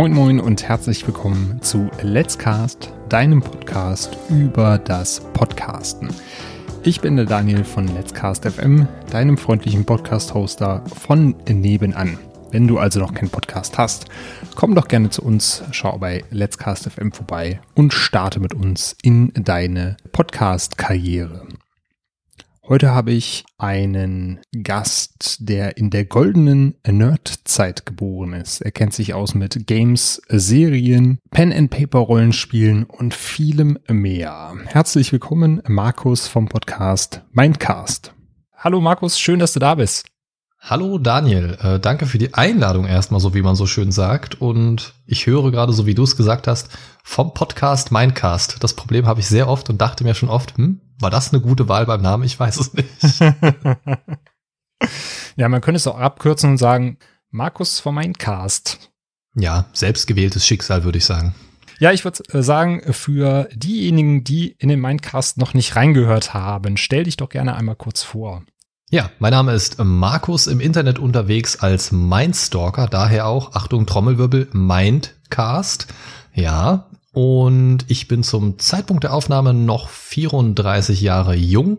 Moin Moin und herzlich willkommen zu Let's Cast, deinem Podcast über das Podcasten. Ich bin der Daniel von Let's Cast FM, deinem freundlichen Podcast-Hoster von nebenan. Wenn du also noch keinen Podcast hast, komm doch gerne zu uns, schau bei Let's Cast FM vorbei und starte mit uns in deine Podcast-Karriere. Heute habe ich einen Gast, der in der goldenen Nerd-Zeit geboren ist. Er kennt sich aus mit Games, Serien, Pen-and-Paper-Rollenspielen und vielem mehr. Herzlich willkommen, Markus vom Podcast Mindcast. Hallo Markus, schön, dass du da bist. Hallo Daniel, äh, danke für die Einladung erstmal, so wie man so schön sagt. Und ich höre gerade, so wie du es gesagt hast, vom Podcast Mindcast. Das Problem habe ich sehr oft und dachte mir schon oft, hm, war das eine gute Wahl beim Namen? Ich weiß es nicht. ja, man könnte es auch abkürzen und sagen, Markus vom Mindcast. Ja, selbstgewähltes Schicksal, würde ich sagen. Ja, ich würde äh, sagen, für diejenigen, die in den Mindcast noch nicht reingehört haben, stell dich doch gerne einmal kurz vor. Ja, mein Name ist Markus, im Internet unterwegs als Mindstalker, daher auch, Achtung, Trommelwirbel, Mindcast. Ja, und ich bin zum Zeitpunkt der Aufnahme noch 34 Jahre jung.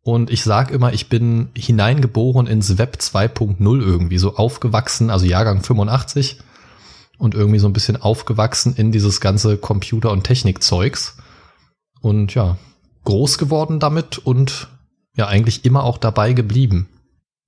Und ich sag immer, ich bin hineingeboren ins Web 2.0 irgendwie, so aufgewachsen, also Jahrgang 85 und irgendwie so ein bisschen aufgewachsen in dieses ganze Computer- und Technikzeugs. Und ja, groß geworden damit und ja eigentlich immer auch dabei geblieben.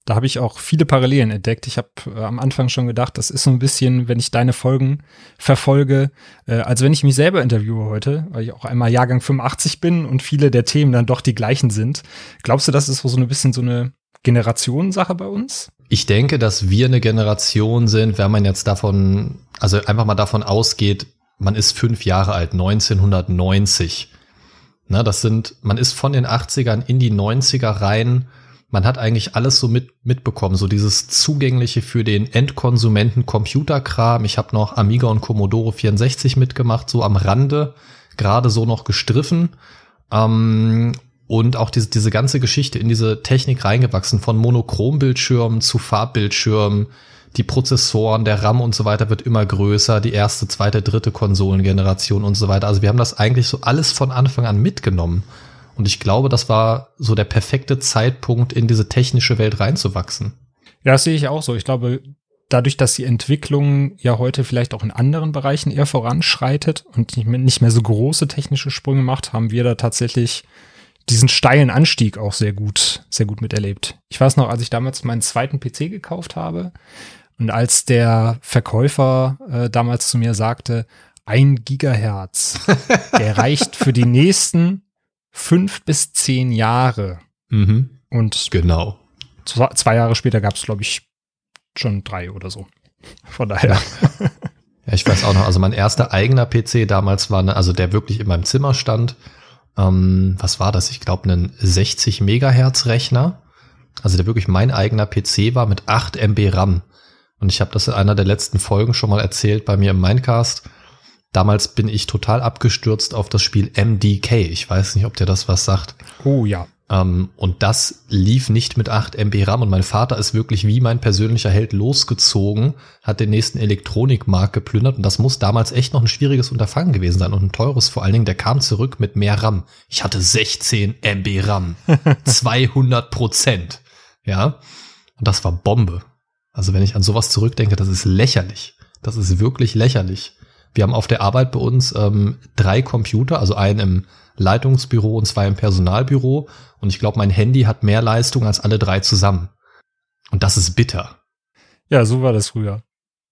Da habe ich auch viele Parallelen entdeckt. Ich habe äh, am Anfang schon gedacht, das ist so ein bisschen, wenn ich deine Folgen verfolge, äh, als wenn ich mich selber interviewe heute, weil ich auch einmal Jahrgang 85 bin und viele der Themen dann doch die gleichen sind. Glaubst du, das ist so ein bisschen so eine Generationensache bei uns? Ich denke, dass wir eine Generation sind, wenn man jetzt davon, also einfach mal davon ausgeht, man ist fünf Jahre alt, 1990. Na, das sind, man ist von den 80ern in die 90er rein. Man hat eigentlich alles so mit, mitbekommen, so dieses zugängliche für den Endkonsumenten Computerkram. Ich habe noch Amiga und Commodore 64 mitgemacht, so am Rande, gerade so noch gestriffen. Ähm, und auch diese, diese ganze Geschichte in diese Technik reingewachsen, von Monochrombildschirmen zu Farbbildschirmen, die Prozessoren, der RAM und so weiter wird immer größer, die erste, zweite, dritte Konsolengeneration und so weiter. Also wir haben das eigentlich so alles von Anfang an mitgenommen. Und ich glaube, das war so der perfekte Zeitpunkt, in diese technische Welt reinzuwachsen. Ja, das sehe ich auch so. Ich glaube, dadurch, dass die Entwicklung ja heute vielleicht auch in anderen Bereichen eher voranschreitet und nicht mehr so große technische Sprünge macht, haben wir da tatsächlich diesen steilen Anstieg auch sehr gut, sehr gut miterlebt. Ich weiß noch, als ich damals meinen zweiten PC gekauft habe, und als der Verkäufer äh, damals zu mir sagte, ein Gigahertz, der reicht für die nächsten fünf bis zehn Jahre. Mhm. Und genau. Zwei, zwei Jahre später gab es, glaube ich, schon drei oder so. Von daher. Ja. ja, ich weiß auch noch, also mein erster eigener PC damals war, ne, also der wirklich in meinem Zimmer stand. Ähm, was war das? Ich glaube, einen 60 Megahertz Rechner. Also der wirklich mein eigener PC war mit 8 MB RAM. Und ich habe das in einer der letzten Folgen schon mal erzählt bei mir im Mindcast. Damals bin ich total abgestürzt auf das Spiel MDK. Ich weiß nicht, ob dir das was sagt. Oh ja. Ähm, und das lief nicht mit 8 MB RAM. Und mein Vater ist wirklich wie mein persönlicher Held losgezogen, hat den nächsten Elektronikmarkt geplündert. Und das muss damals echt noch ein schwieriges Unterfangen gewesen sein und ein teures vor allen Dingen. Der kam zurück mit mehr RAM. Ich hatte 16 MB RAM. 200 Prozent. Ja. Und das war Bombe. Also wenn ich an sowas zurückdenke, das ist lächerlich. Das ist wirklich lächerlich. Wir haben auf der Arbeit bei uns ähm, drei Computer, also einen im Leitungsbüro und zwei im Personalbüro. Und ich glaube, mein Handy hat mehr Leistung als alle drei zusammen. Und das ist bitter. Ja, so war das früher.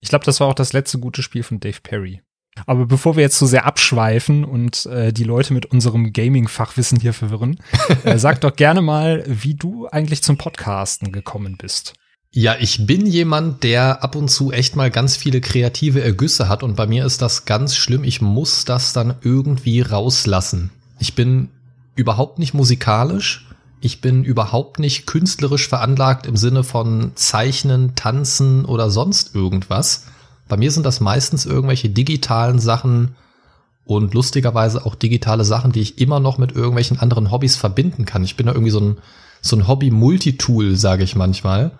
Ich glaube, das war auch das letzte gute Spiel von Dave Perry. Aber bevor wir jetzt so sehr abschweifen und äh, die Leute mit unserem Gaming-Fachwissen hier verwirren, äh, sag doch gerne mal, wie du eigentlich zum Podcasten gekommen bist. Ja, ich bin jemand, der ab und zu echt mal ganz viele kreative Ergüsse hat und bei mir ist das ganz schlimm. Ich muss das dann irgendwie rauslassen. Ich bin überhaupt nicht musikalisch. Ich bin überhaupt nicht künstlerisch veranlagt im Sinne von Zeichnen, Tanzen oder sonst irgendwas. Bei mir sind das meistens irgendwelche digitalen Sachen und lustigerweise auch digitale Sachen, die ich immer noch mit irgendwelchen anderen Hobbys verbinden kann. Ich bin da irgendwie so ein, so ein Hobby-Multitool, sage ich manchmal.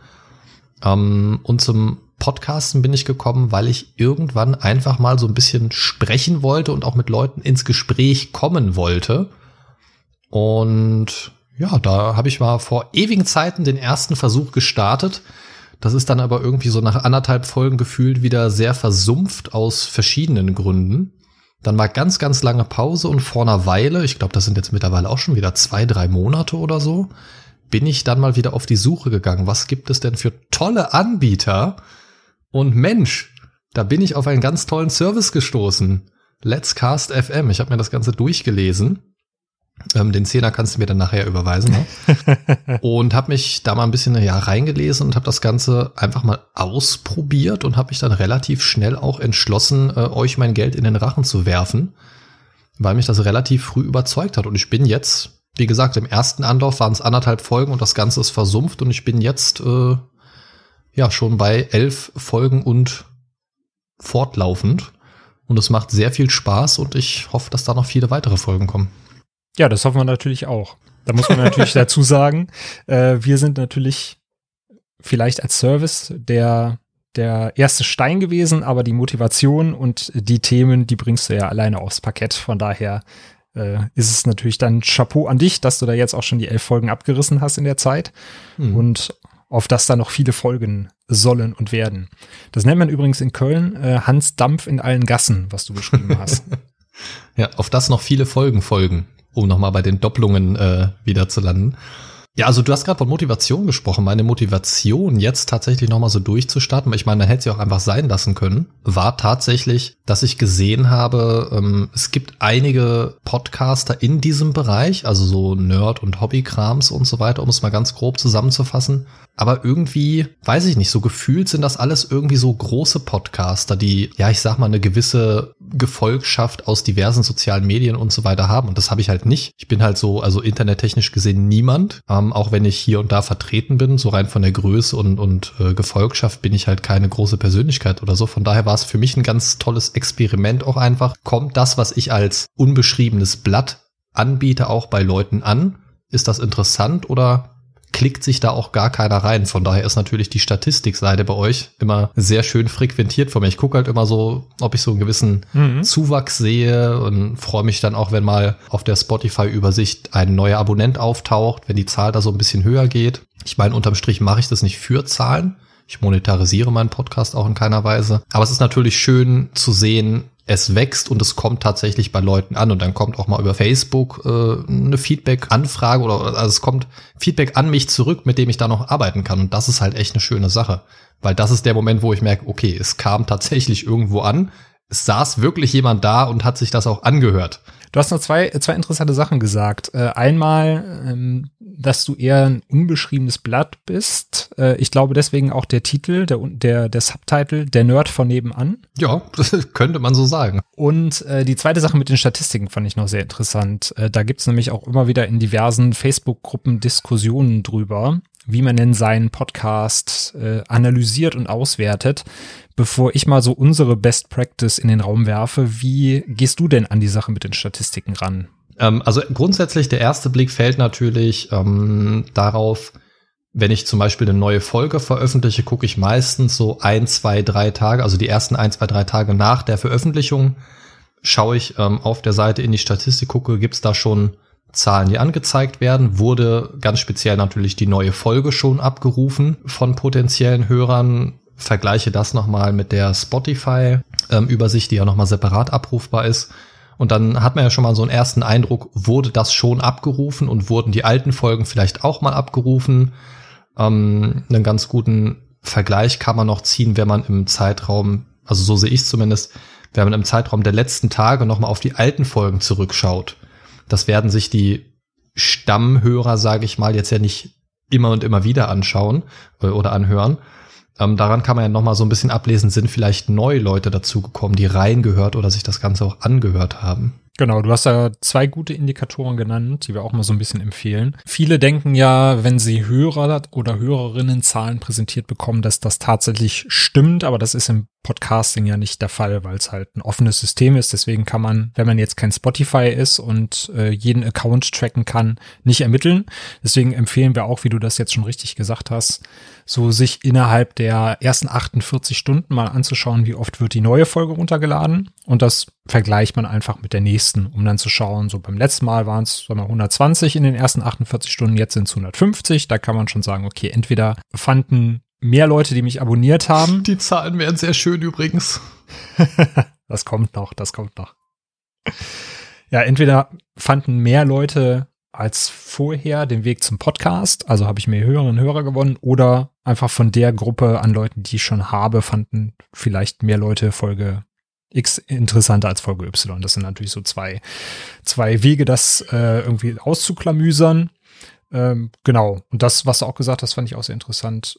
Ähm, und zum Podcasten bin ich gekommen, weil ich irgendwann einfach mal so ein bisschen sprechen wollte und auch mit Leuten ins Gespräch kommen wollte. Und ja, da habe ich mal vor ewigen Zeiten den ersten Versuch gestartet. Das ist dann aber irgendwie so nach anderthalb Folgen gefühlt wieder sehr versumpft aus verschiedenen Gründen. Dann war ganz, ganz lange Pause und vor einer Weile, ich glaube, das sind jetzt mittlerweile auch schon wieder zwei, drei Monate oder so, bin ich dann mal wieder auf die Suche gegangen. Was gibt es denn für tolle Anbieter? Und Mensch, da bin ich auf einen ganz tollen Service gestoßen. Let's Cast FM. Ich habe mir das Ganze durchgelesen. Ähm, den Zehner kannst du mir dann nachher überweisen. Ne? und habe mich da mal ein bisschen ja, reingelesen und habe das Ganze einfach mal ausprobiert und habe mich dann relativ schnell auch entschlossen, äh, euch mein Geld in den Rachen zu werfen, weil mich das relativ früh überzeugt hat. Und ich bin jetzt, wie gesagt, im ersten Anlauf waren es anderthalb Folgen und das Ganze ist versumpft und ich bin jetzt äh, ja schon bei elf Folgen und fortlaufend. Und es macht sehr viel Spaß und ich hoffe, dass da noch viele weitere Folgen kommen. Ja, das hoffen wir natürlich auch. Da muss man natürlich dazu sagen, äh, wir sind natürlich vielleicht als Service der der erste Stein gewesen, aber die Motivation und die Themen, die bringst du ja alleine aufs Parkett. Von daher äh, ist es natürlich dann Chapeau an dich, dass du da jetzt auch schon die elf Folgen abgerissen hast in der Zeit mhm. und auf das da noch viele Folgen sollen und werden. Das nennt man übrigens in Köln äh, Hans Dampf in allen Gassen, was du beschrieben hast. ja, auf das noch viele Folgen folgen um nochmal bei den Doppelungen äh, wieder zu landen. Ja, also du hast gerade von Motivation gesprochen. Meine Motivation, jetzt tatsächlich nochmal so durchzustarten, ich meine, man hätte sie auch einfach sein lassen können, war tatsächlich, dass ich gesehen habe, ähm, es gibt einige Podcaster in diesem Bereich, also so Nerd- und Hobbykrams und so weiter, um es mal ganz grob zusammenzufassen. Aber irgendwie, weiß ich nicht, so gefühlt sind das alles irgendwie so große Podcaster, die, ja, ich sag mal, eine gewisse Gefolgschaft aus diversen sozialen Medien und so weiter haben. Und das habe ich halt nicht. Ich bin halt so, also internettechnisch gesehen niemand. Ähm, auch wenn ich hier und da vertreten bin, so rein von der Größe und, und äh, Gefolgschaft bin ich halt keine große Persönlichkeit oder so. Von daher war es für mich ein ganz tolles Experiment auch einfach. Kommt das, was ich als unbeschriebenes Blatt anbiete, auch bei Leuten an? Ist das interessant oder klickt sich da auch gar keiner rein. Von daher ist natürlich die Statistikseite bei euch immer sehr schön frequentiert von mir. Ich gucke halt immer so, ob ich so einen gewissen mhm. Zuwachs sehe und freue mich dann auch, wenn mal auf der Spotify-Übersicht ein neuer Abonnent auftaucht, wenn die Zahl da so ein bisschen höher geht. Ich meine, unterm Strich mache ich das nicht für Zahlen. Ich monetarisiere meinen Podcast auch in keiner Weise. Aber es ist natürlich schön zu sehen, es wächst und es kommt tatsächlich bei Leuten an und dann kommt auch mal über Facebook äh, eine Feedback-Anfrage oder also es kommt Feedback an mich zurück, mit dem ich da noch arbeiten kann und das ist halt echt eine schöne Sache, weil das ist der Moment, wo ich merke, okay, es kam tatsächlich irgendwo an, es saß wirklich jemand da und hat sich das auch angehört. Du hast noch zwei, zwei interessante Sachen gesagt. Äh, einmal, ähm, dass du eher ein unbeschriebenes Blatt bist. Äh, ich glaube deswegen auch der Titel, der, der, der Subtitle, der Nerd von nebenan. Ja, das könnte man so sagen. Und äh, die zweite Sache mit den Statistiken fand ich noch sehr interessant. Äh, da gibt's nämlich auch immer wieder in diversen Facebook-Gruppen Diskussionen drüber, wie man denn seinen Podcast äh, analysiert und auswertet. Bevor ich mal so unsere Best Practice in den Raum werfe, wie gehst du denn an die Sache mit den Statistiken ran? Ähm, also grundsätzlich der erste Blick fällt natürlich ähm, darauf, wenn ich zum Beispiel eine neue Folge veröffentliche, gucke ich meistens so ein, zwei, drei Tage, also die ersten ein, zwei, drei Tage nach der Veröffentlichung, schaue ich ähm, auf der Seite in die Statistik, gucke, gibt es da schon Zahlen, die angezeigt werden, wurde ganz speziell natürlich die neue Folge schon abgerufen von potenziellen Hörern. Vergleiche das nochmal mit der Spotify-Übersicht, ähm, die ja nochmal separat abrufbar ist. Und dann hat man ja schon mal so einen ersten Eindruck, wurde das schon abgerufen und wurden die alten Folgen vielleicht auch mal abgerufen. Ähm, einen ganz guten Vergleich kann man noch ziehen, wenn man im Zeitraum, also so sehe ich es zumindest, wenn man im Zeitraum der letzten Tage nochmal auf die alten Folgen zurückschaut das werden sich die Stammhörer, sage ich mal, jetzt ja nicht immer und immer wieder anschauen äh, oder anhören. Ähm, daran kann man ja nochmal so ein bisschen ablesen, sind vielleicht neue Leute dazugekommen, die reingehört oder sich das Ganze auch angehört haben. Genau, du hast da zwei gute Indikatoren genannt, die wir auch mal so ein bisschen empfehlen. Viele denken ja, wenn sie Hörer oder Hörerinnen Zahlen präsentiert bekommen, dass das tatsächlich stimmt, aber das ist im Podcasting ja nicht der Fall, weil es halt ein offenes System ist. Deswegen kann man, wenn man jetzt kein Spotify ist und äh, jeden Account tracken kann, nicht ermitteln. Deswegen empfehlen wir auch, wie du das jetzt schon richtig gesagt hast, so sich innerhalb der ersten 48 Stunden mal anzuschauen, wie oft wird die neue Folge runtergeladen. Und das vergleicht man einfach mit der nächsten, um dann zu schauen, so beim letzten Mal waren es 120 in den ersten 48 Stunden, jetzt sind es 150. Da kann man schon sagen, okay, entweder fanden mehr Leute, die mich abonniert haben. Die Zahlen wären sehr schön übrigens. das kommt noch, das kommt noch. Ja, entweder fanden mehr Leute als vorher den Weg zum Podcast, also habe ich mehr Hörerinnen und Hörer gewonnen, oder einfach von der Gruppe an Leuten, die ich schon habe, fanden vielleicht mehr Leute Folge X interessanter als Folge Y. Das sind natürlich so zwei, zwei Wege, das äh, irgendwie auszuklamüsern. Ähm, genau. Und das, was du auch gesagt hast, fand ich auch sehr interessant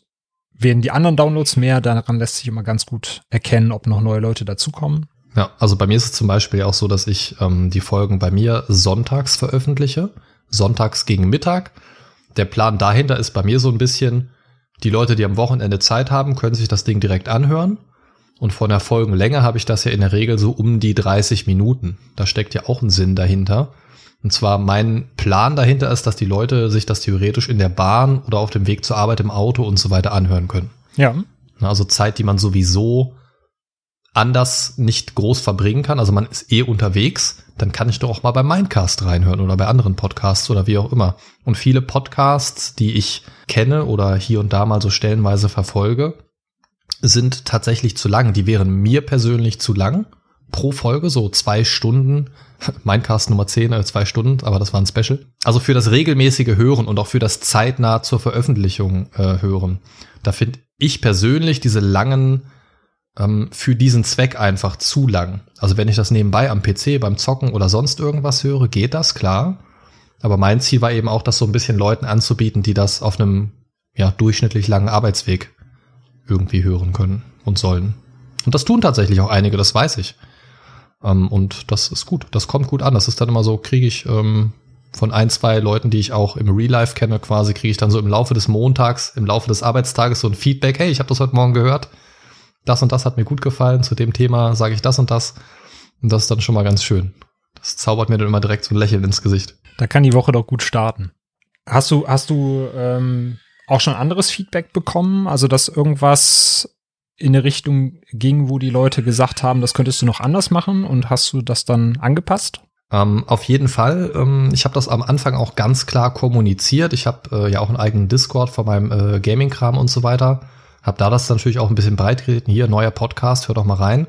werden die anderen Downloads mehr, daran lässt sich immer ganz gut erkennen, ob noch neue Leute dazukommen. Ja, also bei mir ist es zum Beispiel auch so, dass ich ähm, die Folgen bei mir sonntags veröffentliche, sonntags gegen Mittag. Der Plan dahinter ist bei mir so ein bisschen, die Leute, die am Wochenende Zeit haben, können sich das Ding direkt anhören. Und von der Folgenlänge habe ich das ja in der Regel so um die 30 Minuten. Da steckt ja auch ein Sinn dahinter. Und zwar mein Plan dahinter ist, dass die Leute sich das theoretisch in der Bahn oder auf dem Weg zur Arbeit im Auto und so weiter anhören können. Ja. Also Zeit, die man sowieso anders nicht groß verbringen kann. Also man ist eh unterwegs, dann kann ich doch auch mal bei Mindcast reinhören oder bei anderen Podcasts oder wie auch immer. Und viele Podcasts, die ich kenne oder hier und da mal so stellenweise verfolge, sind tatsächlich zu lang. Die wären mir persönlich zu lang pro Folge, so zwei Stunden Mindcast Nummer 10, äh, zwei Stunden, aber das war ein Special. Also für das regelmäßige Hören und auch für das zeitnah zur Veröffentlichung äh, hören. Da finde ich persönlich diese langen ähm, für diesen Zweck einfach zu lang. Also wenn ich das nebenbei am PC, beim Zocken oder sonst irgendwas höre, geht das, klar. Aber mein Ziel war eben auch, das so ein bisschen Leuten anzubieten, die das auf einem ja, durchschnittlich langen Arbeitsweg irgendwie hören können und sollen. Und das tun tatsächlich auch einige, das weiß ich. Ähm, und das ist gut, das kommt gut an. Das ist dann immer so, kriege ich ähm, von ein, zwei Leuten, die ich auch im Real Life kenne, quasi, kriege ich dann so im Laufe des Montags, im Laufe des Arbeitstages so ein Feedback, hey, ich habe das heute Morgen gehört, das und das hat mir gut gefallen, zu dem Thema sage ich das und das. Und das ist dann schon mal ganz schön. Das zaubert mir dann immer direkt so ein Lächeln ins Gesicht. Da kann die Woche doch gut starten. Hast du, hast du ähm, auch schon anderes Feedback bekommen? Also, dass irgendwas in eine Richtung ging, wo die Leute gesagt haben, das könntest du noch anders machen und hast du das dann angepasst? Ähm, auf jeden Fall. Ähm, ich habe das am Anfang auch ganz klar kommuniziert. Ich habe äh, ja auch einen eigenen Discord von meinem äh, Gaming-Kram und so weiter. Hab da das natürlich auch ein bisschen breit getreten. Hier, neuer Podcast, hör doch mal rein.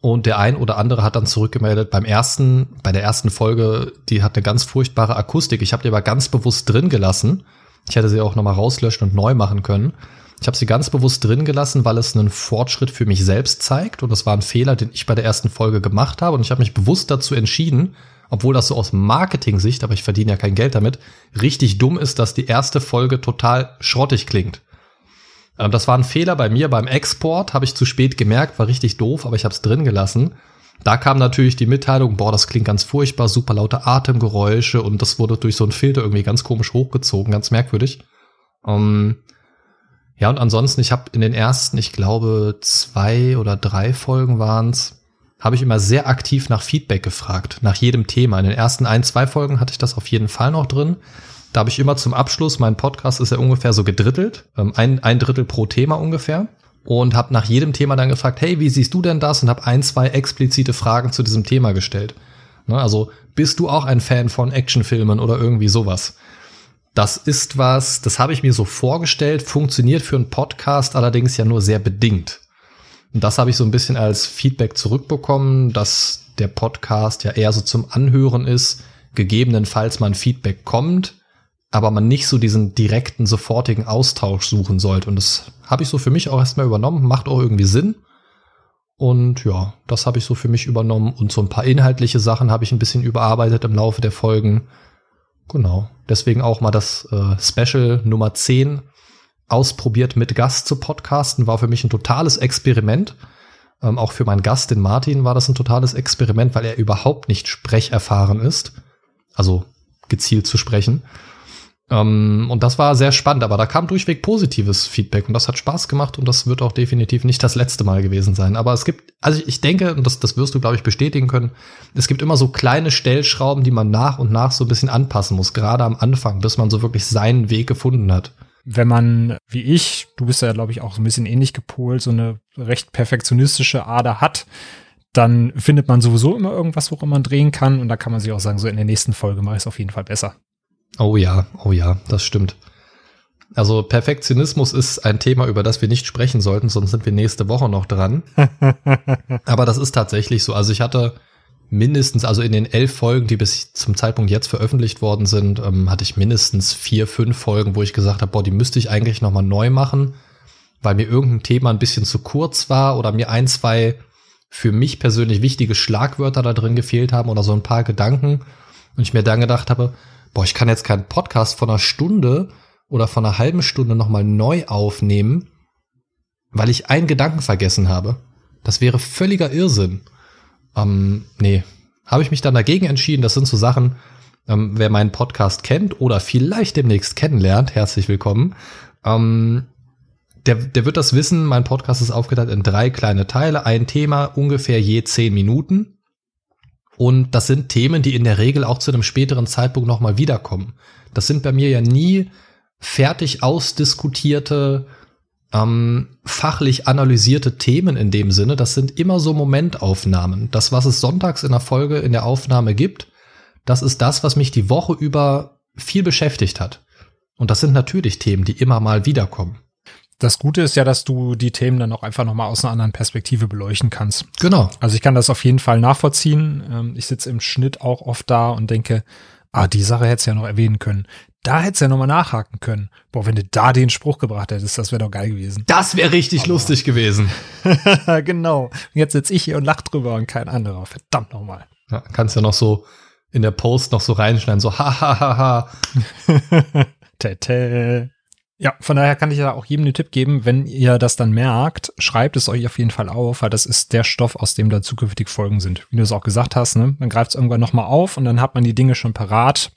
Und der ein oder andere hat dann zurückgemeldet beim ersten, bei der ersten Folge, die hat eine ganz furchtbare Akustik. Ich habe die aber ganz bewusst drin gelassen. Ich hätte sie auch nochmal rauslöschen und neu machen können. Ich habe sie ganz bewusst drin gelassen, weil es einen Fortschritt für mich selbst zeigt. Und das war ein Fehler, den ich bei der ersten Folge gemacht habe. Und ich habe mich bewusst dazu entschieden, obwohl das so aus Marketing-Sicht, aber ich verdiene ja kein Geld damit, richtig dumm ist, dass die erste Folge total schrottig klingt. Ähm, das war ein Fehler bei mir beim Export, habe ich zu spät gemerkt, war richtig doof, aber ich habe es drin gelassen. Da kam natürlich die Mitteilung, boah, das klingt ganz furchtbar, super laute Atemgeräusche und das wurde durch so einen Filter irgendwie ganz komisch hochgezogen, ganz merkwürdig. Ähm, ja, und ansonsten, ich habe in den ersten, ich glaube, zwei oder drei Folgen waren's, habe ich immer sehr aktiv nach Feedback gefragt, nach jedem Thema. In den ersten ein, zwei Folgen hatte ich das auf jeden Fall noch drin. Da habe ich immer zum Abschluss, mein Podcast ist ja ungefähr so gedrittelt, ähm, ein, ein Drittel pro Thema ungefähr. Und habe nach jedem Thema dann gefragt, hey, wie siehst du denn das? Und habe ein, zwei explizite Fragen zu diesem Thema gestellt. Ne, also, bist du auch ein Fan von Actionfilmen oder irgendwie sowas? Das ist was, das habe ich mir so vorgestellt, funktioniert für einen Podcast allerdings ja nur sehr bedingt. Und das habe ich so ein bisschen als Feedback zurückbekommen, dass der Podcast ja eher so zum Anhören ist, gegebenenfalls man Feedback kommt, aber man nicht so diesen direkten, sofortigen Austausch suchen sollte. Und das habe ich so für mich auch erstmal übernommen, macht auch irgendwie Sinn. Und ja, das habe ich so für mich übernommen. Und so ein paar inhaltliche Sachen habe ich ein bisschen überarbeitet im Laufe der Folgen. Genau. Deswegen auch mal das äh, Special Nummer 10 ausprobiert mit Gast zu podcasten. War für mich ein totales Experiment. Ähm, auch für meinen Gast, den Martin, war das ein totales Experiment, weil er überhaupt nicht sprecherfahren ist. Also gezielt zu sprechen. Ähm, und das war sehr spannend, aber da kam durchweg positives Feedback und das hat Spaß gemacht und das wird auch definitiv nicht das letzte Mal gewesen sein. Aber es gibt, also ich denke, und das, das wirst du, glaube ich, bestätigen können, es gibt immer so kleine Stellschrauben, die man nach und nach so ein bisschen anpassen muss, gerade am Anfang, bis man so wirklich seinen Weg gefunden hat. Wenn man, wie ich, du bist ja, glaube ich, auch so ein bisschen ähnlich gepolt, so eine recht perfektionistische Ader hat, dann findet man sowieso immer irgendwas, woran man drehen kann. Und da kann man sich auch sagen, so in der nächsten Folge mache ich es auf jeden Fall besser. Oh ja, oh ja, das stimmt. Also Perfektionismus ist ein Thema, über das wir nicht sprechen sollten, sonst sind wir nächste Woche noch dran. Aber das ist tatsächlich so. Also ich hatte mindestens, also in den elf Folgen, die bis zum Zeitpunkt jetzt veröffentlicht worden sind, ähm, hatte ich mindestens vier, fünf Folgen, wo ich gesagt habe, boah, die müsste ich eigentlich nochmal neu machen, weil mir irgendein Thema ein bisschen zu kurz war oder mir ein, zwei für mich persönlich wichtige Schlagwörter da drin gefehlt haben oder so ein paar Gedanken. Und ich mir dann gedacht habe, boah, ich kann jetzt keinen Podcast von einer Stunde oder von einer halben Stunde nochmal neu aufnehmen, weil ich einen Gedanken vergessen habe. Das wäre völliger Irrsinn. Ähm, nee, habe ich mich dann dagegen entschieden. Das sind so Sachen, ähm, wer meinen Podcast kennt oder vielleicht demnächst kennenlernt, herzlich willkommen. Ähm, der, der wird das wissen, mein Podcast ist aufgeteilt in drei kleine Teile, ein Thema ungefähr je zehn Minuten. Und das sind Themen, die in der Regel auch zu einem späteren Zeitpunkt nochmal wiederkommen. Das sind bei mir ja nie fertig ausdiskutierte, ähm, fachlich analysierte Themen in dem Sinne. Das sind immer so Momentaufnahmen. Das, was es sonntags in der Folge in der Aufnahme gibt, das ist das, was mich die Woche über viel beschäftigt hat. Und das sind natürlich Themen, die immer mal wiederkommen. Das Gute ist ja, dass du die Themen dann auch einfach nochmal aus einer anderen Perspektive beleuchten kannst. Genau. Also ich kann das auf jeden Fall nachvollziehen. Ähm, ich sitze im Schnitt auch oft da und denke, ah, die Sache hättest du ja noch erwähnen können. Da hättest du ja nochmal nachhaken können. Boah, wenn du da den Spruch gebracht hättest, das wäre doch geil gewesen. Das wäre richtig Aber lustig gewesen. genau. jetzt sitze ich hier und lach drüber und kein anderer. Verdammt nochmal. Ja, kannst ja noch so in der Post noch so reinschneiden, so ha ha ha ha. Tete. Ja, von daher kann ich ja auch jedem den Tipp geben, wenn ihr das dann merkt, schreibt es euch auf jeden Fall auf, weil das ist der Stoff, aus dem da zukünftig Folgen sind. Wie du es auch gesagt hast, ne? Man greift es irgendwann nochmal auf und dann hat man die Dinge schon parat,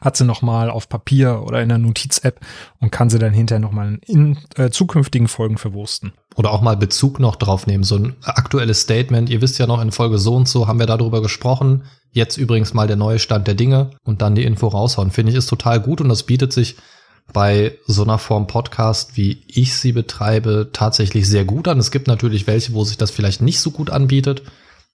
hat sie nochmal auf Papier oder in der Notiz-App und kann sie dann hinterher nochmal in äh, zukünftigen Folgen verwursten. Oder auch mal Bezug noch drauf nehmen, so ein aktuelles Statement. Ihr wisst ja noch, in Folge so und so haben wir darüber gesprochen. Jetzt übrigens mal der neue Stand der Dinge und dann die Info raushauen. Finde ich ist total gut und das bietet sich bei so einer Form Podcast, wie ich sie betreibe, tatsächlich sehr gut an. Es gibt natürlich welche, wo sich das vielleicht nicht so gut anbietet.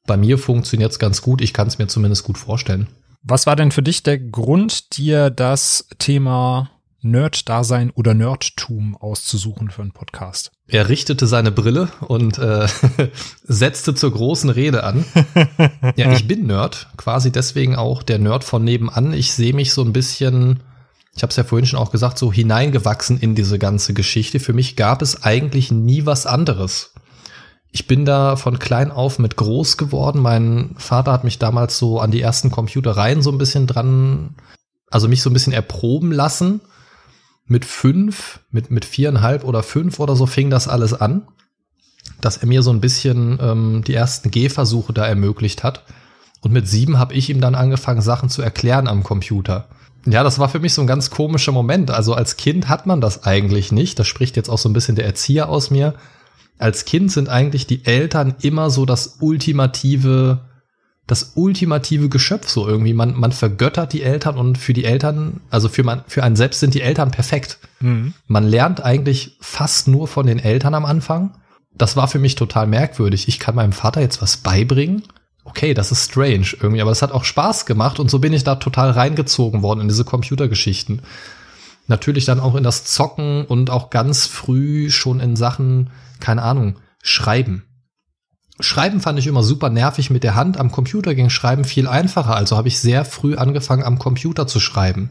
Bei mir funktioniert es ganz gut. Ich kann es mir zumindest gut vorstellen. Was war denn für dich der Grund, dir das Thema Nerd-Dasein oder Nerdtum auszusuchen für einen Podcast? Er richtete seine Brille und äh, setzte zur großen Rede an. ja, ich bin Nerd, quasi deswegen auch der Nerd von nebenan. Ich sehe mich so ein bisschen ich habe es ja vorhin schon auch gesagt, so hineingewachsen in diese ganze Geschichte. Für mich gab es eigentlich nie was anderes. Ich bin da von klein auf mit groß geworden. Mein Vater hat mich damals so an die ersten Computereien so ein bisschen dran, also mich so ein bisschen erproben lassen. Mit fünf, mit, mit viereinhalb oder fünf oder so fing das alles an, dass er mir so ein bisschen ähm, die ersten Gehversuche da ermöglicht hat. Und mit sieben habe ich ihm dann angefangen, Sachen zu erklären am Computer. Ja, das war für mich so ein ganz komischer Moment. Also als Kind hat man das eigentlich nicht. Das spricht jetzt auch so ein bisschen der Erzieher aus mir. Als Kind sind eigentlich die Eltern immer so das ultimative, das ultimative Geschöpf so irgendwie. Man, man vergöttert die Eltern und für die Eltern, also für man, für einen selbst sind die Eltern perfekt. Mhm. Man lernt eigentlich fast nur von den Eltern am Anfang. Das war für mich total merkwürdig. Ich kann meinem Vater jetzt was beibringen okay, das ist strange irgendwie, aber es hat auch Spaß gemacht und so bin ich da total reingezogen worden in diese Computergeschichten. Natürlich dann auch in das Zocken und auch ganz früh schon in Sachen, keine Ahnung, Schreiben. Schreiben fand ich immer super nervig mit der Hand. Am Computer ging Schreiben viel einfacher. Also habe ich sehr früh angefangen, am Computer zu schreiben.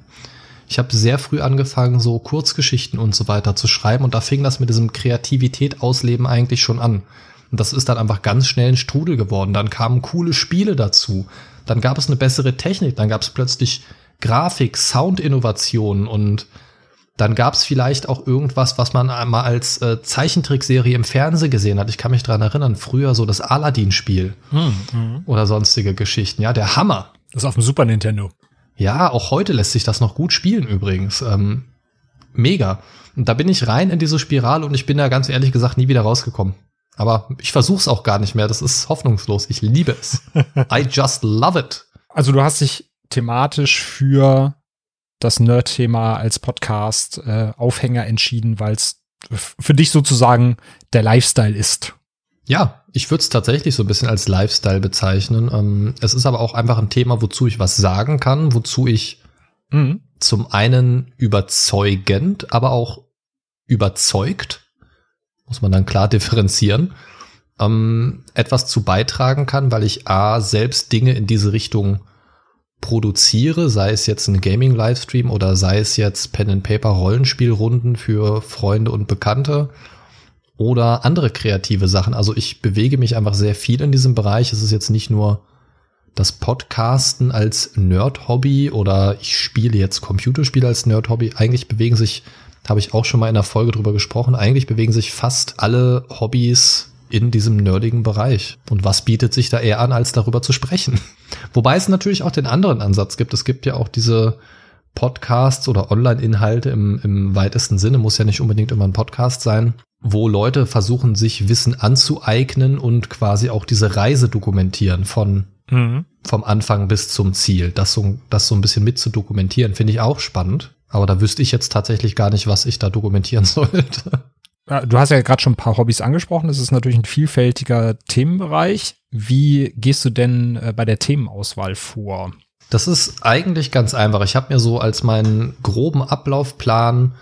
Ich habe sehr früh angefangen, so Kurzgeschichten und so weiter zu schreiben. Und da fing das mit diesem Kreativität ausleben eigentlich schon an. Und das ist dann einfach ganz schnell ein Strudel geworden. Dann kamen coole Spiele dazu. Dann gab es eine bessere Technik. Dann gab es plötzlich Grafik, Soundinnovationen und dann gab es vielleicht auch irgendwas, was man einmal als äh, Zeichentrickserie im Fernsehen gesehen hat. Ich kann mich dran erinnern, früher so das Aladdin-Spiel mhm. oder sonstige Geschichten. Ja, der Hammer. Das ist auf dem Super Nintendo. Ja, auch heute lässt sich das noch gut spielen übrigens. Ähm, mega. Und da bin ich rein in diese Spirale und ich bin da ganz ehrlich gesagt nie wieder rausgekommen. Aber ich versuche es auch gar nicht mehr. Das ist hoffnungslos. Ich liebe es. I just love it. Also du hast dich thematisch für das Nerd-Thema als Podcast äh, Aufhänger entschieden, weil es für dich sozusagen der Lifestyle ist. Ja, ich würde es tatsächlich so ein bisschen als Lifestyle bezeichnen. Ähm, es ist aber auch einfach ein Thema, wozu ich was sagen kann, wozu ich mhm. zum einen überzeugend, aber auch überzeugt, muss man dann klar differenzieren, ähm, etwas zu beitragen kann, weil ich A, selbst Dinge in diese Richtung produziere, sei es jetzt ein Gaming-Livestream oder sei es jetzt Pen-and-Paper-Rollenspielrunden für Freunde und Bekannte oder andere kreative Sachen. Also ich bewege mich einfach sehr viel in diesem Bereich. Es ist jetzt nicht nur das Podcasten als Nerd-Hobby oder ich spiele jetzt Computerspiele als Nerd-Hobby. Eigentlich bewegen sich, habe ich auch schon mal in einer Folge drüber gesprochen, eigentlich bewegen sich fast alle Hobbys in diesem nerdigen Bereich. Und was bietet sich da eher an, als darüber zu sprechen? Wobei es natürlich auch den anderen Ansatz gibt. Es gibt ja auch diese Podcasts oder Online-Inhalte im, im weitesten Sinne, muss ja nicht unbedingt immer ein Podcast sein, wo Leute versuchen, sich Wissen anzueignen und quasi auch diese Reise dokumentieren von mhm. vom Anfang bis zum Ziel. Das so, das so ein bisschen mit zu dokumentieren, finde ich auch spannend. Aber da wüsste ich jetzt tatsächlich gar nicht, was ich da dokumentieren sollte. Du hast ja gerade schon ein paar Hobbys angesprochen. Das ist natürlich ein vielfältiger Themenbereich. Wie gehst du denn äh, bei der Themenauswahl vor? Das ist eigentlich ganz einfach. Ich habe mir so als meinen groben Ablaufplan,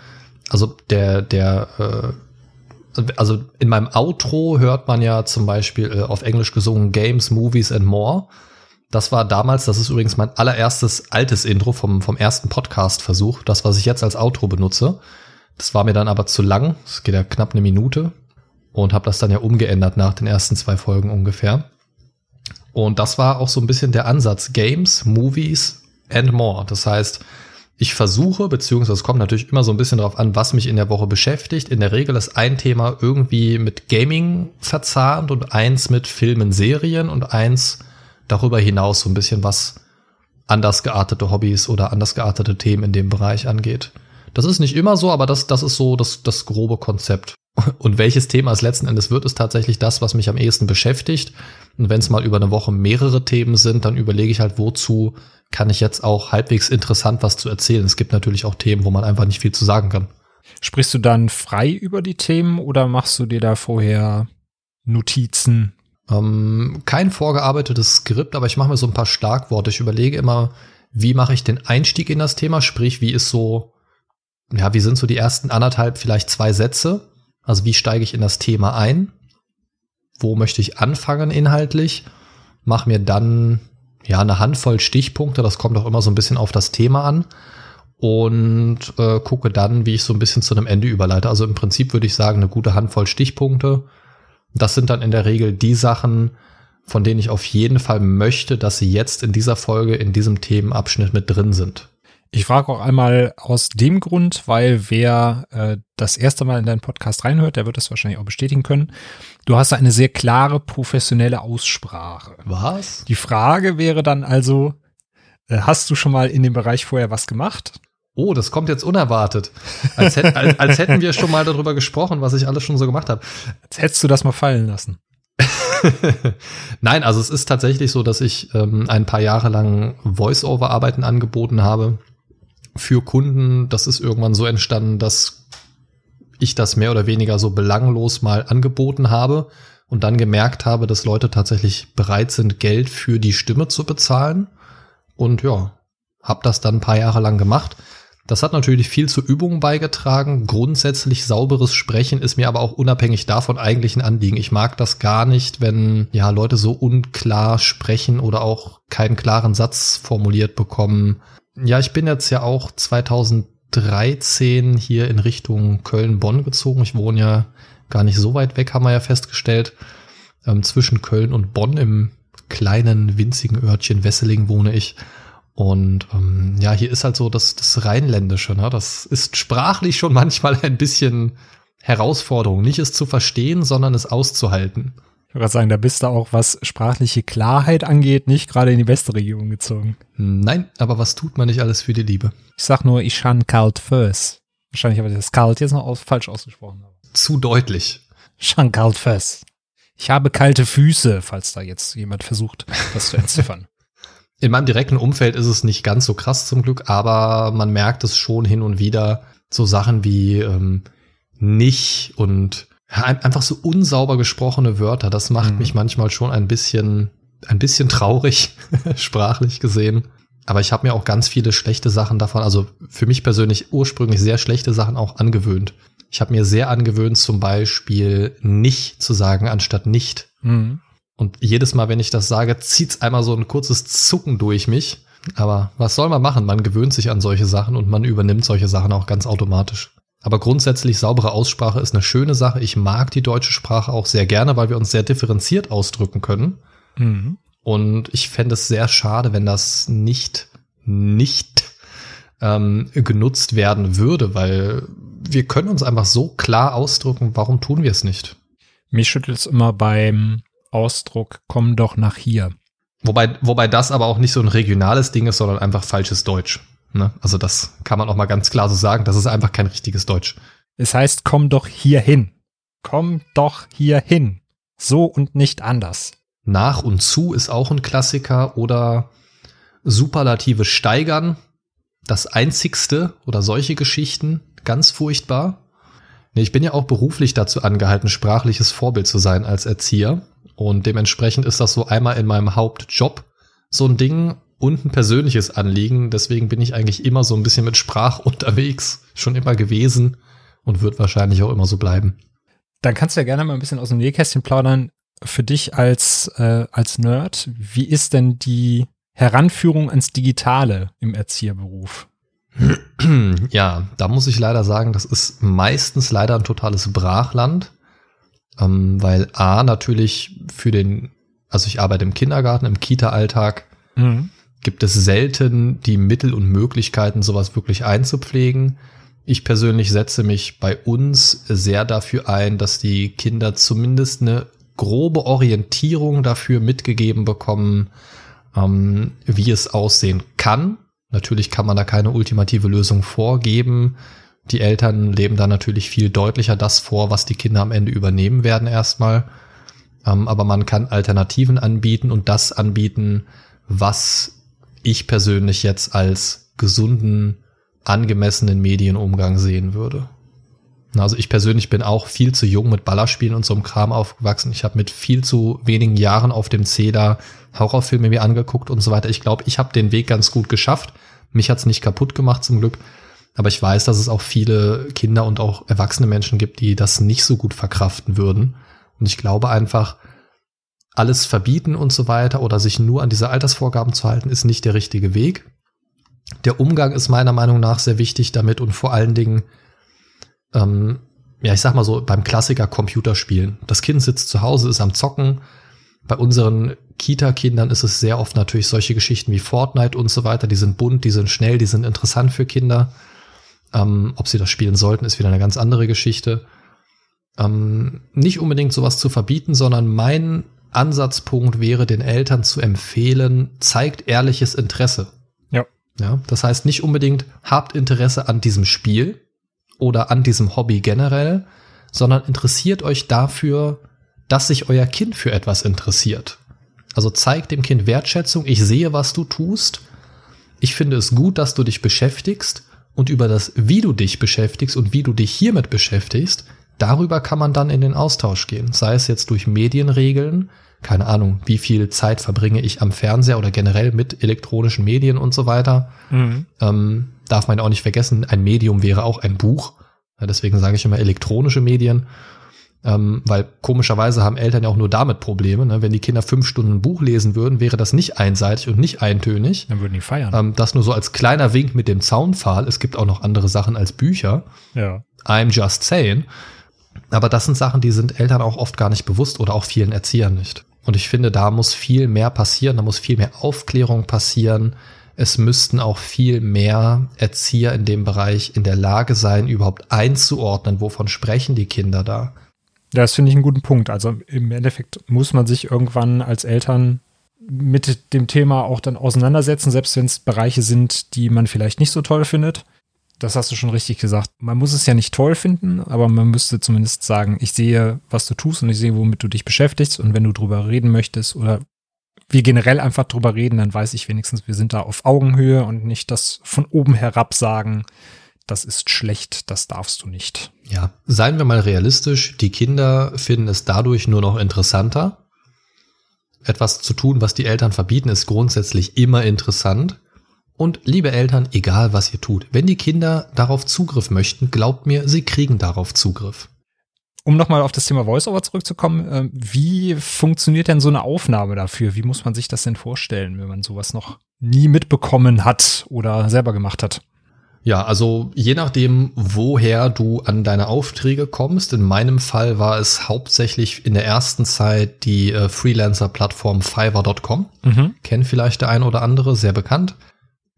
also der, der, äh, also in meinem Outro hört man ja zum Beispiel äh, auf Englisch gesungen Games, Movies and More. Das war damals, das ist übrigens mein allererstes altes Intro vom, vom ersten Podcast-Versuch, das, was ich jetzt als Outro benutze. Das war mir dann aber zu lang. Es geht ja knapp eine Minute. Und habe das dann ja umgeändert nach den ersten zwei Folgen ungefähr. Und das war auch so ein bisschen der Ansatz. Games, Movies and more. Das heißt, ich versuche, beziehungsweise es kommt natürlich immer so ein bisschen darauf an, was mich in der Woche beschäftigt. In der Regel ist ein Thema irgendwie mit Gaming verzahnt und eins mit Filmen, Serien und eins darüber hinaus so ein bisschen was anders geartete Hobbys oder anders geartete Themen in dem Bereich angeht. Das ist nicht immer so, aber das, das ist so das, das grobe Konzept. Und welches Thema es letzten Endes wird, ist tatsächlich das, was mich am ehesten beschäftigt. Und wenn es mal über eine Woche mehrere Themen sind, dann überlege ich halt, wozu kann ich jetzt auch halbwegs interessant was zu erzählen. Es gibt natürlich auch Themen, wo man einfach nicht viel zu sagen kann. Sprichst du dann frei über die Themen oder machst du dir da vorher Notizen? Ähm, kein vorgearbeitetes Skript, aber ich mache mir so ein paar Schlagworte. Ich überlege immer, wie mache ich den Einstieg in das Thema, sprich, wie ist so ja, wie sind so die ersten anderthalb, vielleicht zwei Sätze? Also wie steige ich in das Thema ein? Wo möchte ich anfangen inhaltlich? Mach mir dann ja eine Handvoll Stichpunkte, das kommt auch immer so ein bisschen auf das Thema an und äh, gucke dann, wie ich so ein bisschen zu einem Ende überleite. Also im Prinzip würde ich sagen, eine gute Handvoll Stichpunkte. Das sind dann in der Regel die Sachen, von denen ich auf jeden Fall möchte, dass sie jetzt in dieser Folge, in diesem Themenabschnitt mit drin sind. Ich frage auch einmal aus dem Grund, weil wer äh, das erste Mal in deinen Podcast reinhört, der wird das wahrscheinlich auch bestätigen können. Du hast eine sehr klare professionelle Aussprache. Was? Die Frage wäre dann also, äh, hast du schon mal in dem Bereich vorher was gemacht? Oh, das kommt jetzt unerwartet. Als, hätt, als, als hätten wir schon mal darüber gesprochen, was ich alles schon so gemacht habe. Als hättest du das mal fallen lassen. Nein, also es ist tatsächlich so, dass ich ähm, ein paar Jahre lang Voice-Over-Arbeiten angeboten habe für Kunden, das ist irgendwann so entstanden, dass ich das mehr oder weniger so belanglos mal angeboten habe und dann gemerkt habe, dass Leute tatsächlich bereit sind, Geld für die Stimme zu bezahlen. Und ja, habe das dann ein paar Jahre lang gemacht. Das hat natürlich viel zur Übung beigetragen. Grundsätzlich sauberes Sprechen ist mir aber auch unabhängig davon eigentlich ein Anliegen. Ich mag das gar nicht, wenn ja Leute so unklar sprechen oder auch keinen klaren Satz formuliert bekommen. Ja, ich bin jetzt ja auch 2013 hier in Richtung Köln-Bonn gezogen. Ich wohne ja gar nicht so weit weg, haben wir ja festgestellt. Ähm, zwischen Köln und Bonn im kleinen, winzigen Örtchen Wesseling wohne ich. Und ähm, ja, hier ist halt so das, das Rheinländische, ne? Das ist sprachlich schon manchmal ein bisschen Herausforderung. Nicht es zu verstehen, sondern es auszuhalten. Ich würde sagen, da bist du auch, was sprachliche Klarheit angeht, nicht gerade in die beste Region gezogen. Nein, aber was tut man nicht alles für die Liebe? Ich sag nur, ich shan kalt fürs. Wahrscheinlich habe ich das kalt jetzt noch aus, falsch ausgesprochen. Zu deutlich. Shan kalt fürs. Ich habe kalte Füße, falls da jetzt jemand versucht, das zu entziffern. In meinem direkten Umfeld ist es nicht ganz so krass zum Glück, aber man merkt es schon hin und wieder. So Sachen wie ähm, nicht und einfach so unsauber gesprochene Wörter. Das macht mhm. mich manchmal schon ein bisschen, ein bisschen traurig, sprachlich gesehen. Aber ich habe mir auch ganz viele schlechte Sachen davon, also für mich persönlich ursprünglich sehr schlechte Sachen auch angewöhnt. Ich habe mir sehr angewöhnt, zum Beispiel nicht zu sagen, anstatt nicht. Mhm. Und jedes Mal, wenn ich das sage, zieht's einmal so ein kurzes Zucken durch mich. Aber was soll man machen? Man gewöhnt sich an solche Sachen und man übernimmt solche Sachen auch ganz automatisch. Aber grundsätzlich saubere Aussprache ist eine schöne Sache. Ich mag die deutsche Sprache auch sehr gerne, weil wir uns sehr differenziert ausdrücken können. Mhm. Und ich fände es sehr schade, wenn das nicht, nicht ähm, genutzt werden würde, weil wir können uns einfach so klar ausdrücken. Warum tun wir es nicht? Mich schüttelt es immer beim Ausdruck, komm doch nach hier. Wobei, wobei das aber auch nicht so ein regionales Ding ist, sondern einfach falsches Deutsch. Ne? Also das kann man auch mal ganz klar so sagen. Das ist einfach kein richtiges Deutsch. Es heißt, komm doch hier hin. Komm doch hier hin. So und nicht anders. Nach und zu ist auch ein Klassiker oder Superlative steigern. Das einzigste oder solche Geschichten. Ganz furchtbar. Nee, ich bin ja auch beruflich dazu angehalten, sprachliches Vorbild zu sein als Erzieher. Und dementsprechend ist das so einmal in meinem Hauptjob so ein Ding und ein persönliches Anliegen. Deswegen bin ich eigentlich immer so ein bisschen mit Sprach unterwegs, schon immer gewesen und wird wahrscheinlich auch immer so bleiben. Dann kannst du ja gerne mal ein bisschen aus dem Nähkästchen plaudern. Für dich als, äh, als Nerd, wie ist denn die Heranführung ans Digitale im Erzieherberuf? Ja, da muss ich leider sagen, das ist meistens leider ein totales Brachland ähm, weil A natürlich für den, also ich arbeite im Kindergarten, im Kita-Alltag, mhm. gibt es selten die Mittel und Möglichkeiten, sowas wirklich einzupflegen. Ich persönlich setze mich bei uns sehr dafür ein, dass die Kinder zumindest eine grobe Orientierung dafür mitgegeben bekommen, ähm, wie es aussehen kann. Natürlich kann man da keine ultimative Lösung vorgeben. Die Eltern leben da natürlich viel deutlicher das vor, was die Kinder am Ende übernehmen werden erstmal. Ähm, aber man kann Alternativen anbieten und das anbieten, was ich persönlich jetzt als gesunden, angemessenen Medienumgang sehen würde. Also ich persönlich bin auch viel zu jung mit Ballerspielen und so einem Kram aufgewachsen. Ich habe mit viel zu wenigen Jahren auf dem Zähler Horrorfilme mir angeguckt und so weiter. Ich glaube, ich habe den Weg ganz gut geschafft. Mich hat's nicht kaputt gemacht zum Glück. Aber ich weiß, dass es auch viele Kinder und auch erwachsene Menschen gibt, die das nicht so gut verkraften würden. Und ich glaube einfach, alles verbieten und so weiter oder sich nur an diese Altersvorgaben zu halten, ist nicht der richtige Weg. Der Umgang ist meiner Meinung nach sehr wichtig damit und vor allen Dingen, ähm, ja, ich sag mal so, beim Klassiker Computerspielen. Das Kind sitzt zu Hause, ist am Zocken. Bei unseren Kita-Kindern ist es sehr oft natürlich solche Geschichten wie Fortnite und so weiter. Die sind bunt, die sind schnell, die sind interessant für Kinder. Ähm, ob sie das spielen sollten, ist wieder eine ganz andere Geschichte. Ähm, nicht unbedingt sowas zu verbieten, sondern mein Ansatzpunkt wäre, den Eltern zu empfehlen, zeigt ehrliches Interesse. Ja. Ja, das heißt nicht unbedingt habt Interesse an diesem Spiel oder an diesem Hobby generell, sondern interessiert euch dafür, dass sich euer Kind für etwas interessiert. Also zeigt dem Kind Wertschätzung, ich sehe, was du tust. Ich finde es gut, dass du dich beschäftigst und über das, wie du dich beschäftigst und wie du dich hiermit beschäftigst, darüber kann man dann in den Austausch gehen. Sei es jetzt durch Medienregeln, keine Ahnung, wie viel Zeit verbringe ich am Fernseher oder generell mit elektronischen Medien und so weiter. Mhm. Ähm, darf man auch nicht vergessen, ein Medium wäre auch ein Buch. Ja, deswegen sage ich immer elektronische Medien. Ähm, weil komischerweise haben Eltern ja auch nur damit Probleme. Ne? Wenn die Kinder fünf Stunden ein Buch lesen würden, wäre das nicht einseitig und nicht eintönig. Dann würden die feiern. Ähm, das nur so als kleiner Wink mit dem Zaunpfahl. Es gibt auch noch andere Sachen als Bücher. Ja. I'm just saying. Aber das sind Sachen, die sind Eltern auch oft gar nicht bewusst oder auch vielen Erziehern nicht. Und ich finde, da muss viel mehr passieren, da muss viel mehr Aufklärung passieren. es müssten auch viel mehr Erzieher in dem Bereich in der Lage sein, überhaupt einzuordnen, wovon sprechen die Kinder da. Ja, das finde ich einen guten Punkt. Also im Endeffekt muss man sich irgendwann als Eltern mit dem Thema auch dann auseinandersetzen, selbst wenn es Bereiche sind, die man vielleicht nicht so toll findet. Das hast du schon richtig gesagt. Man muss es ja nicht toll finden, aber man müsste zumindest sagen, ich sehe, was du tust und ich sehe, womit du dich beschäftigst. Und wenn du drüber reden möchtest oder wir generell einfach drüber reden, dann weiß ich wenigstens, wir sind da auf Augenhöhe und nicht das von oben herab sagen, das ist schlecht, das darfst du nicht. Ja, seien wir mal realistisch, die Kinder finden es dadurch nur noch interessanter. Etwas zu tun, was die Eltern verbieten, ist grundsätzlich immer interessant. Und liebe Eltern, egal was ihr tut, wenn die Kinder darauf Zugriff möchten, glaubt mir, sie kriegen darauf Zugriff um nochmal auf das Thema Voiceover zurückzukommen, äh, wie funktioniert denn so eine Aufnahme dafür? Wie muss man sich das denn vorstellen, wenn man sowas noch nie mitbekommen hat oder selber gemacht hat? Ja, also je nachdem, woher du an deine Aufträge kommst. In meinem Fall war es hauptsächlich in der ersten Zeit die äh, Freelancer-Plattform Fiverr.com. Mhm. Kennt vielleicht der ein oder andere, sehr bekannt.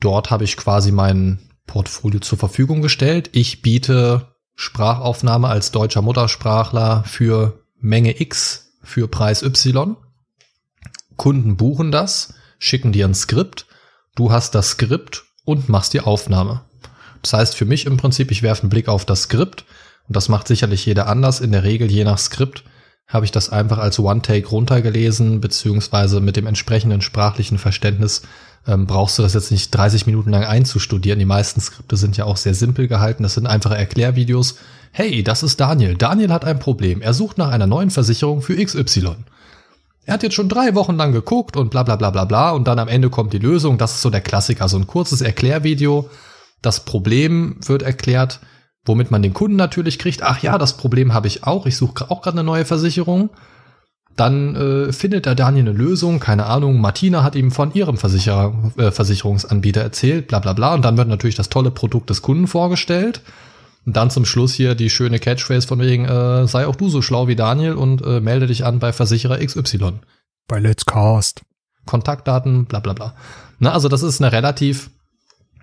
Dort habe ich quasi mein Portfolio zur Verfügung gestellt. Ich biete Sprachaufnahme als deutscher Muttersprachler für Menge X für Preis Y. Kunden buchen das, schicken dir ein Skript, du hast das Skript und machst die Aufnahme. Das heißt für mich im Prinzip, ich werfe einen Blick auf das Skript und das macht sicherlich jeder anders. In der Regel je nach Skript habe ich das einfach als One-Take runtergelesen, beziehungsweise mit dem entsprechenden sprachlichen Verständnis ähm, brauchst du das jetzt nicht 30 Minuten lang einzustudieren. Die meisten Skripte sind ja auch sehr simpel gehalten. Das sind einfache Erklärvideos. Hey, das ist Daniel. Daniel hat ein Problem. Er sucht nach einer neuen Versicherung für XY. Er hat jetzt schon drei Wochen lang geguckt und bla bla bla bla bla und dann am Ende kommt die Lösung. Das ist so der Klassiker, so ein kurzes Erklärvideo. Das Problem wird erklärt, womit man den Kunden natürlich kriegt. Ach ja, das Problem habe ich auch. Ich suche auch gerade eine neue Versicherung. Dann äh, findet der Daniel eine Lösung, keine Ahnung, Martina hat ihm von ihrem Versicherer, äh, Versicherungsanbieter erzählt, bla bla bla. Und dann wird natürlich das tolle Produkt des Kunden vorgestellt. Und dann zum Schluss hier die schöne Catchphrase von wegen, äh, sei auch du so schlau wie Daniel und äh, melde dich an bei Versicherer XY. Bei Let's Cast. Kontaktdaten, bla bla bla. Na, also das ist eine relativ,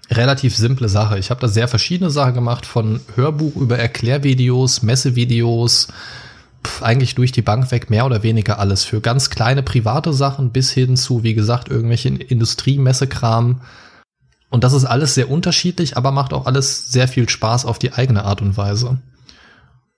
relativ simple Sache. Ich habe da sehr verschiedene Sachen gemacht, von Hörbuch über Erklärvideos, Messevideos, eigentlich durch die Bank weg mehr oder weniger alles. Für ganz kleine private Sachen bis hin zu, wie gesagt, irgendwelchen Industriemessekram. Und das ist alles sehr unterschiedlich, aber macht auch alles sehr viel Spaß auf die eigene Art und Weise.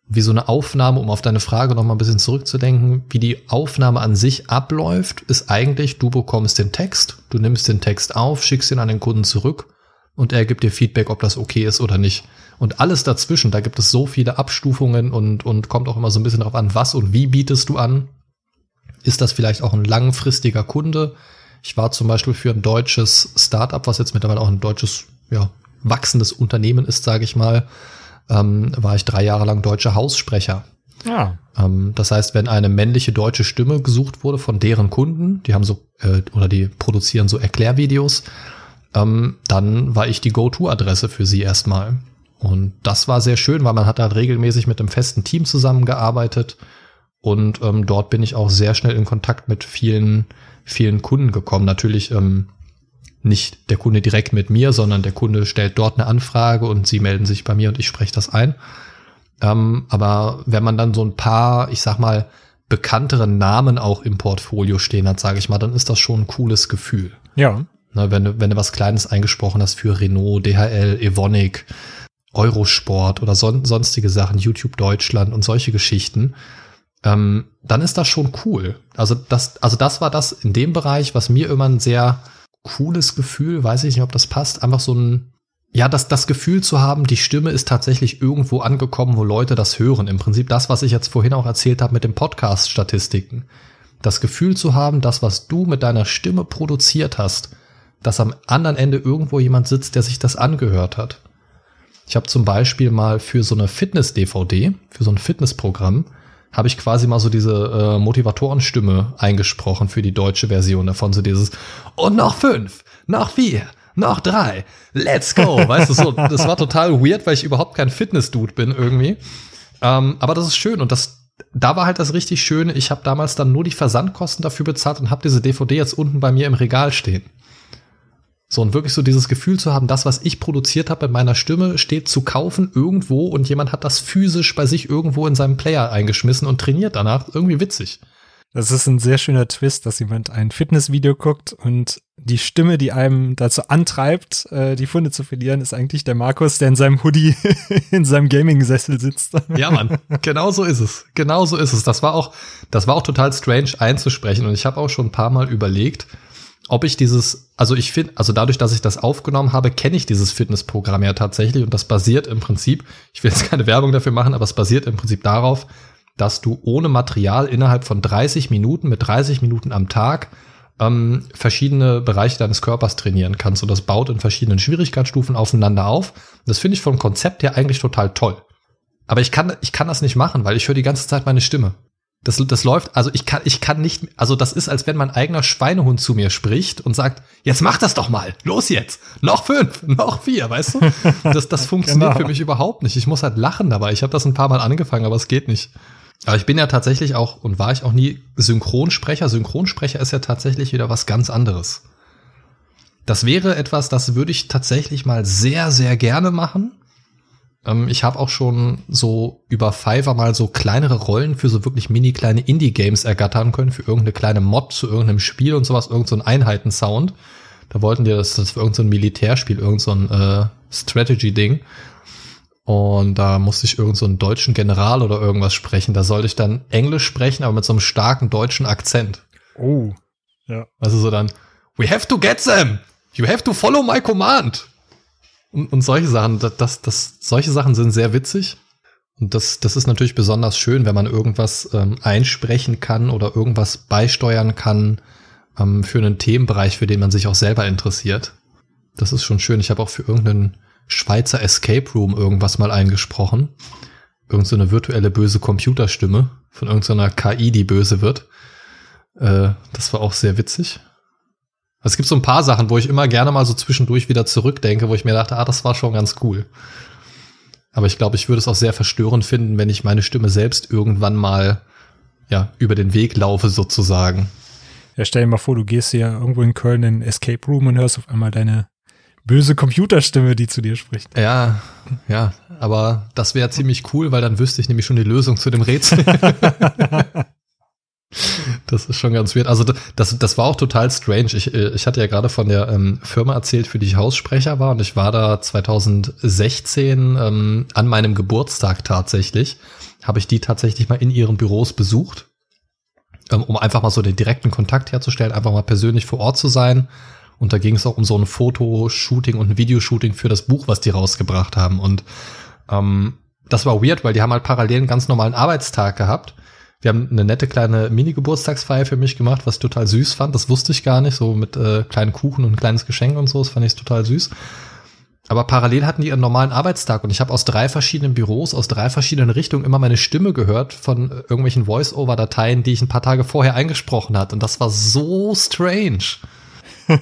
Wie so eine Aufnahme, um auf deine Frage noch mal ein bisschen zurückzudenken, wie die Aufnahme an sich abläuft, ist eigentlich, du bekommst den Text, du nimmst den Text auf, schickst ihn an den Kunden zurück und er gibt dir Feedback, ob das okay ist oder nicht. Und alles dazwischen, da gibt es so viele Abstufungen und, und kommt auch immer so ein bisschen darauf an, was und wie bietest du an. Ist das vielleicht auch ein langfristiger Kunde? Ich war zum Beispiel für ein deutsches Startup, was jetzt mittlerweile auch ein deutsches, ja, wachsendes Unternehmen ist, sage ich mal, ähm, war ich drei Jahre lang deutscher Haussprecher. Ja. Ähm, das heißt, wenn eine männliche deutsche Stimme gesucht wurde von deren Kunden, die haben so äh, oder die produzieren so Erklärvideos, ähm, dann war ich die Go-To-Adresse für sie erstmal. Und das war sehr schön, weil man hat halt regelmäßig mit einem festen Team zusammengearbeitet. Und ähm, dort bin ich auch sehr schnell in Kontakt mit vielen, vielen Kunden gekommen. Natürlich ähm, nicht der Kunde direkt mit mir, sondern der Kunde stellt dort eine Anfrage und sie melden sich bei mir und ich spreche das ein. Ähm, aber wenn man dann so ein paar, ich sag mal, bekanntere Namen auch im Portfolio stehen hat, sage ich mal, dann ist das schon ein cooles Gefühl. Ja. Na, wenn, du, wenn du was Kleines eingesprochen hast für Renault, DHL, Evonik, Eurosport oder son sonstige Sachen, YouTube Deutschland und solche Geschichten, ähm, dann ist das schon cool. Also das, also das war das in dem Bereich, was mir immer ein sehr cooles Gefühl, weiß ich nicht, ob das passt, einfach so ein, ja, das, das Gefühl zu haben, die Stimme ist tatsächlich irgendwo angekommen, wo Leute das hören. Im Prinzip das, was ich jetzt vorhin auch erzählt habe mit den Podcast-Statistiken. Das Gefühl zu haben, das, was du mit deiner Stimme produziert hast, dass am anderen Ende irgendwo jemand sitzt, der sich das angehört hat. Ich habe zum Beispiel mal für so eine Fitness-DVD, für so ein Fitnessprogramm, habe ich quasi mal so diese äh, Motivatorenstimme eingesprochen für die deutsche Version davon, so dieses und noch fünf, noch vier, noch drei, let's go, weißt du, so, das war total weird, weil ich überhaupt kein Fitness-Dude bin irgendwie. Ähm, aber das ist schön und das, da war halt das richtig Schöne. Ich habe damals dann nur die Versandkosten dafür bezahlt und habe diese DVD jetzt unten bei mir im Regal stehen. So und wirklich so dieses Gefühl zu haben, das, was ich produziert habe mit meiner Stimme, steht zu kaufen irgendwo und jemand hat das physisch bei sich irgendwo in seinem Player eingeschmissen und trainiert danach. Irgendwie witzig. Das ist ein sehr schöner Twist, dass jemand ein Fitnessvideo guckt und die Stimme, die einem dazu antreibt, äh, die Funde zu verlieren, ist eigentlich der Markus, der in seinem Hoodie in seinem Gaming-Sessel sitzt. Ja, Mann, genau so ist es. Genau so ist es. Das war auch, das war auch total strange einzusprechen und ich habe auch schon ein paar Mal überlegt, ob ich dieses, also ich finde, also dadurch, dass ich das aufgenommen habe, kenne ich dieses Fitnessprogramm ja tatsächlich und das basiert im Prinzip, ich will jetzt keine Werbung dafür machen, aber es basiert im Prinzip darauf, dass du ohne Material innerhalb von 30 Minuten mit 30 Minuten am Tag ähm, verschiedene Bereiche deines Körpers trainieren kannst. Und das baut in verschiedenen Schwierigkeitsstufen aufeinander auf. Das finde ich vom Konzept her eigentlich total toll. Aber ich kann, ich kann das nicht machen, weil ich höre die ganze Zeit meine Stimme. Das, das läuft, also ich kann, ich kann nicht, also das ist, als wenn mein eigener Schweinehund zu mir spricht und sagt, jetzt mach das doch mal, los jetzt, noch fünf, noch vier, weißt du? Das, das funktioniert genau. für mich überhaupt nicht. Ich muss halt lachen dabei. Ich habe das ein paar Mal angefangen, aber es geht nicht. Aber ich bin ja tatsächlich auch und war ich auch nie Synchronsprecher. Synchronsprecher ist ja tatsächlich wieder was ganz anderes. Das wäre etwas, das würde ich tatsächlich mal sehr, sehr gerne machen. Ähm, ich habe auch schon so über Fiverr mal so kleinere Rollen für so wirklich mini kleine Indie-Games ergattern können, für irgendeine kleine Mod zu irgendeinem Spiel und sowas, irgendein so Einheiten-Sound. Da wollten die das, das für irgendein so Militärspiel, irgendein so äh, Strategy-Ding. Und da musste ich irgendeinen so einen deutschen General oder irgendwas sprechen. Da sollte ich dann Englisch sprechen, aber mit so einem starken deutschen Akzent. Oh. Ja. Also so dann, we have to get them. You have to follow my command. Und, und solche Sachen, das, das, solche Sachen sind sehr witzig. Und das, das ist natürlich besonders schön, wenn man irgendwas ähm, einsprechen kann oder irgendwas beisteuern kann ähm, für einen Themenbereich, für den man sich auch selber interessiert. Das ist schon schön. Ich habe auch für irgendeinen Schweizer Escape Room irgendwas mal eingesprochen. Irgend so eine virtuelle böse Computerstimme von irgendeiner KI, die böse wird. Äh, das war auch sehr witzig. Es gibt so ein paar Sachen, wo ich immer gerne mal so zwischendurch wieder zurückdenke, wo ich mir dachte, ah, das war schon ganz cool. Aber ich glaube, ich würde es auch sehr verstörend finden, wenn ich meine Stimme selbst irgendwann mal ja über den Weg laufe sozusagen. Ja, stell dir mal vor, du gehst hier irgendwo in Köln in Escape Room und hörst auf einmal deine böse Computerstimme, die zu dir spricht. Ja, ja, aber das wäre ziemlich cool, weil dann wüsste ich nämlich schon die Lösung zu dem Rätsel. das ist schon ganz weird. Also das, das war auch total strange. Ich, äh, ich hatte ja gerade von der ähm, Firma erzählt, für die ich Haussprecher war und ich war da 2016 ähm, an meinem Geburtstag tatsächlich, habe ich die tatsächlich mal in ihren Büros besucht, ähm, um einfach mal so den direkten Kontakt herzustellen, einfach mal persönlich vor Ort zu sein und da ging es auch um so ein Fotoshooting und ein Videoshooting für das Buch, was die rausgebracht haben. Und ähm, das war weird, weil die haben halt parallel einen ganz normalen Arbeitstag gehabt. Wir haben eine nette kleine Mini-Geburtstagsfeier für mich gemacht, was ich total süß fand. Das wusste ich gar nicht, so mit äh, kleinen Kuchen und ein kleines Geschenk und so. Das fand ich total süß. Aber parallel hatten die ihren normalen Arbeitstag und ich habe aus drei verschiedenen Büros, aus drei verschiedenen Richtungen immer meine Stimme gehört von irgendwelchen Voice-Over-Dateien, die ich ein paar Tage vorher eingesprochen hatte. Und das war so strange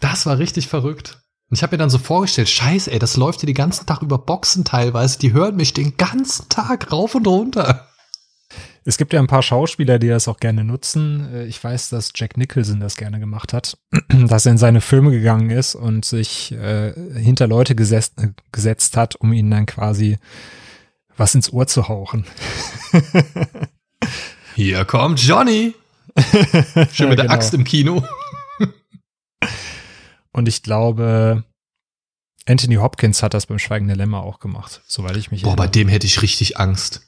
das war richtig verrückt. Und ich habe mir dann so vorgestellt, scheiße, ey, das läuft hier den ganzen Tag über Boxen teilweise. Die hören mich den ganzen Tag rauf und runter. Es gibt ja ein paar Schauspieler, die das auch gerne nutzen. Äh, ich weiß, dass Jack Nicholson das gerne gemacht hat, dass er in seine Filme gegangen ist und sich äh, hinter Leute gesetzt, gesetzt hat, um ihnen dann quasi was ins Ohr zu hauchen. Hier kommt Johnny. Schön mit der genau. Axt im Kino. Und ich glaube, Anthony Hopkins hat das beim Schweigen der Lämmer auch gemacht, soweit ich mich Boah, erinnere. bei dem hätte ich richtig Angst.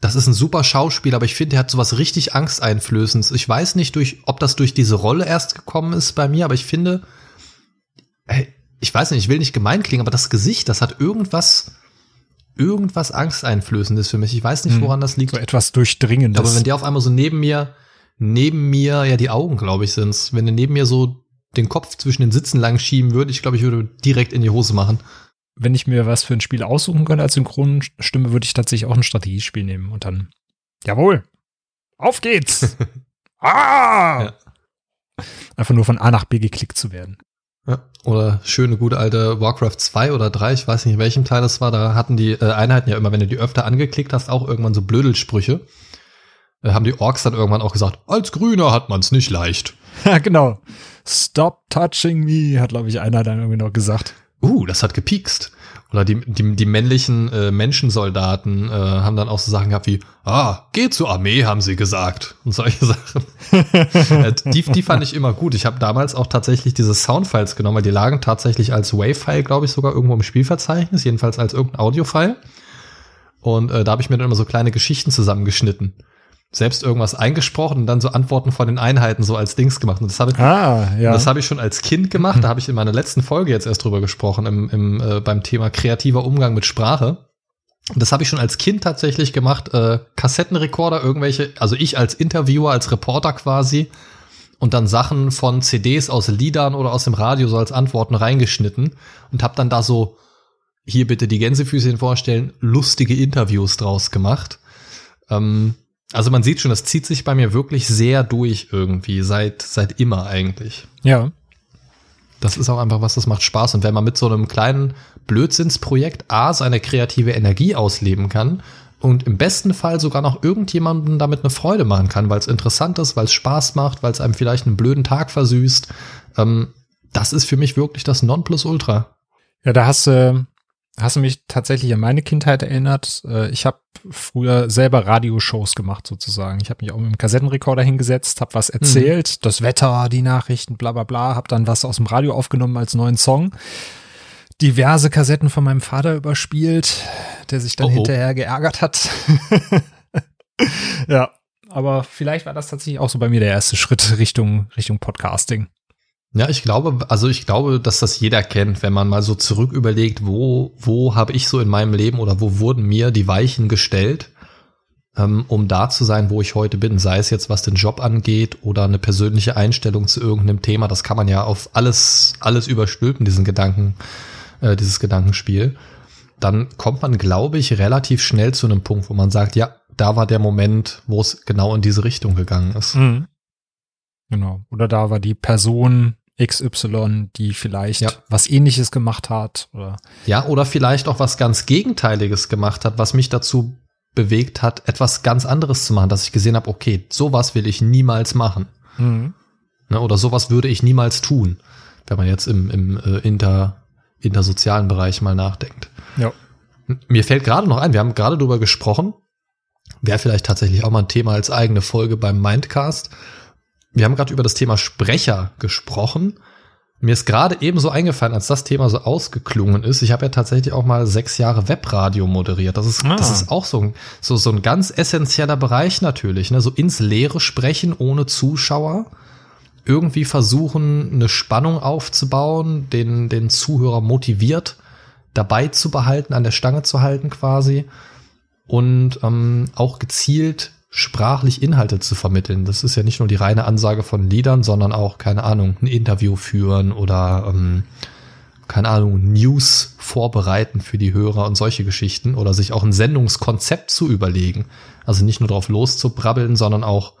Das ist ein super Schauspiel, aber ich finde, er hat sowas richtig Angsteinflößendes. Ich weiß nicht, durch, ob das durch diese Rolle erst gekommen ist bei mir, aber ich finde, ich weiß nicht, ich will nicht gemein klingen, aber das Gesicht, das hat irgendwas, irgendwas Angsteinflößendes für mich. Ich weiß nicht, hm. woran das liegt. So etwas Durchdringendes. Aber wenn der auf einmal so neben mir, neben mir, ja, die Augen, glaube ich, sind's, wenn der neben mir so den Kopf zwischen den Sitzen lang schieben würde, ich glaube, ich würde direkt in die Hose machen. Wenn ich mir was für ein Spiel aussuchen könnte als Synchronstimme, würde ich tatsächlich auch ein Strategiespiel nehmen und dann, jawohl, auf geht's! ah! Ja. Einfach nur von A nach B geklickt zu werden. Ja, oder schöne, gute alte Warcraft 2 oder 3, ich weiß nicht, in welchem Teil das war, da hatten die äh, Einheiten ja immer, wenn du die öfter angeklickt hast, auch irgendwann so Blödelsprüche. Äh, haben die Orks dann irgendwann auch gesagt, als Grüner hat man's nicht leicht. ja, genau. Stop touching me, hat, glaube ich, einer dann irgendwie noch gesagt. Uh, das hat gepiekst. Oder die, die, die männlichen äh, Menschensoldaten äh, haben dann auch so Sachen gehabt wie, ah, geh zur Armee, haben sie gesagt. Und solche Sachen. äh, die, die fand ich immer gut. Ich habe damals auch tatsächlich diese Soundfiles genommen, weil die lagen tatsächlich als Wave-File, glaube ich, sogar irgendwo im Spielverzeichnis, jedenfalls als irgendein Audio-File. Und äh, da habe ich mir dann immer so kleine Geschichten zusammengeschnitten selbst irgendwas eingesprochen und dann so Antworten von den Einheiten so als Dings gemacht. Und das habe ich, ah, ja. das habe ich schon als Kind gemacht. Da habe ich in meiner letzten Folge jetzt erst drüber gesprochen, im, im, äh, beim Thema kreativer Umgang mit Sprache. Und das habe ich schon als Kind tatsächlich gemacht. Äh, Kassettenrekorder, irgendwelche, also ich als Interviewer, als Reporter quasi. Und dann Sachen von CDs aus Liedern oder aus dem Radio so als Antworten reingeschnitten und habe dann da so, hier bitte die Gänsefüßchen vorstellen, lustige Interviews draus gemacht. Ähm, also man sieht schon, das zieht sich bei mir wirklich sehr durch irgendwie, seit, seit immer eigentlich. Ja. Das ist auch einfach was, das macht Spaß. Und wenn man mit so einem kleinen Blödsinnsprojekt A seine kreative Energie ausleben kann und im besten Fall sogar noch irgendjemanden damit eine Freude machen kann, weil es interessant ist, weil es Spaß macht, weil es einem vielleicht einen blöden Tag versüßt, ähm, das ist für mich wirklich das Nonplusultra. Ja, da hast du hast du mich tatsächlich an meine Kindheit erinnert. Äh, ich habe früher selber Radioshows gemacht sozusagen. Ich habe mich auch mit dem Kassettenrekorder hingesetzt, habe was erzählt, mhm. das Wetter, die Nachrichten, bla bla bla, habe dann was aus dem Radio aufgenommen als neuen Song. Diverse Kassetten von meinem Vater überspielt, der sich dann oh, oh. hinterher geärgert hat. ja, aber vielleicht war das tatsächlich auch so bei mir der erste Schritt Richtung Richtung Podcasting. Ja, ich glaube, also ich glaube, dass das jeder kennt, wenn man mal so zurück überlegt, wo, wo habe ich so in meinem Leben oder wo wurden mir die Weichen gestellt, ähm, um da zu sein, wo ich heute bin, sei es jetzt was den Job angeht oder eine persönliche Einstellung zu irgendeinem Thema, das kann man ja auf alles, alles überstülpen, diesen Gedanken, äh, dieses Gedankenspiel. Dann kommt man, glaube ich, relativ schnell zu einem Punkt, wo man sagt, ja, da war der Moment, wo es genau in diese Richtung gegangen ist. Mhm. Genau. Oder da war die Person, XY, die vielleicht ja. was ähnliches gemacht hat oder ja, oder vielleicht auch was ganz Gegenteiliges gemacht hat, was mich dazu bewegt hat, etwas ganz anderes zu machen, dass ich gesehen habe, okay, sowas will ich niemals machen. Mhm. Ne, oder sowas würde ich niemals tun, wenn man jetzt im, im äh, inter, intersozialen Bereich mal nachdenkt. Ja. Mir fällt gerade noch ein, wir haben gerade darüber gesprochen, wäre vielleicht tatsächlich auch mal ein Thema als eigene Folge beim Mindcast, wir haben gerade über das Thema Sprecher gesprochen. Mir ist gerade eben so eingefallen, als das Thema so ausgeklungen ist. Ich habe ja tatsächlich auch mal sechs Jahre Webradio moderiert. Das ist, ah. das ist auch so ein, so, so ein ganz essentieller Bereich natürlich. Ne? So ins Leere sprechen ohne Zuschauer. Irgendwie versuchen, eine Spannung aufzubauen, den, den Zuhörer motiviert dabei zu behalten, an der Stange zu halten quasi. Und ähm, auch gezielt sprachlich Inhalte zu vermitteln. Das ist ja nicht nur die reine Ansage von Liedern, sondern auch, keine Ahnung, ein Interview führen oder, ähm, keine Ahnung, News vorbereiten für die Hörer und solche Geschichten oder sich auch ein Sendungskonzept zu überlegen. Also nicht nur drauf loszubrabbeln, sondern auch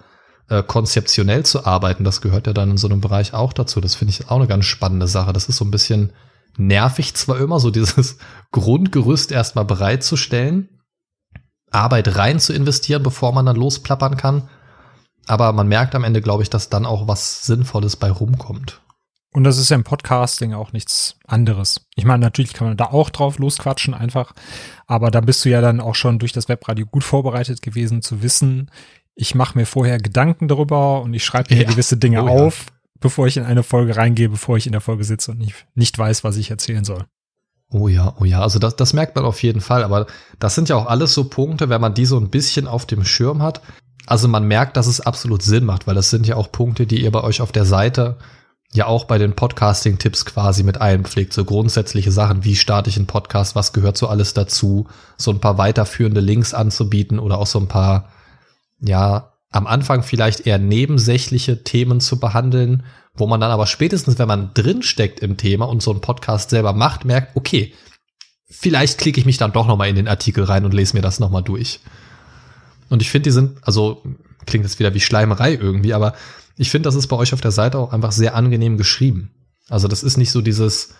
äh, konzeptionell zu arbeiten. Das gehört ja dann in so einem Bereich auch dazu. Das finde ich auch eine ganz spannende Sache. Das ist so ein bisschen nervig zwar immer, so dieses Grundgerüst erstmal bereitzustellen, Arbeit rein zu investieren, bevor man dann losplappern kann. Aber man merkt am Ende, glaube ich, dass dann auch was Sinnvolles bei rumkommt. Und das ist ja im Podcasting auch nichts anderes. Ich meine, natürlich kann man da auch drauf losquatschen einfach, aber da bist du ja dann auch schon durch das Webradio gut vorbereitet gewesen zu wissen, ich mache mir vorher Gedanken darüber und ich schreibe mir ja. gewisse Dinge oh, auf, ja. bevor ich in eine Folge reingehe, bevor ich in der Folge sitze und nicht, nicht weiß, was ich erzählen soll. Oh ja, oh ja, also das, das merkt man auf jeden Fall, aber das sind ja auch alles so Punkte, wenn man die so ein bisschen auf dem Schirm hat. Also man merkt, dass es absolut Sinn macht, weil das sind ja auch Punkte, die ihr bei euch auf der Seite ja auch bei den Podcasting-Tipps quasi mit einpflegt. So grundsätzliche Sachen, wie starte ich einen Podcast, was gehört so alles dazu, so ein paar weiterführende Links anzubieten oder auch so ein paar, ja, am Anfang vielleicht eher nebensächliche Themen zu behandeln, wo man dann aber spätestens, wenn man drin steckt im Thema und so einen Podcast selber macht, merkt, okay, vielleicht klicke ich mich dann doch noch mal in den Artikel rein und lese mir das noch mal durch. Und ich finde, die sind, also klingt jetzt wieder wie Schleimerei irgendwie, aber ich finde, das ist bei euch auf der Seite auch einfach sehr angenehm geschrieben. Also das ist nicht so dieses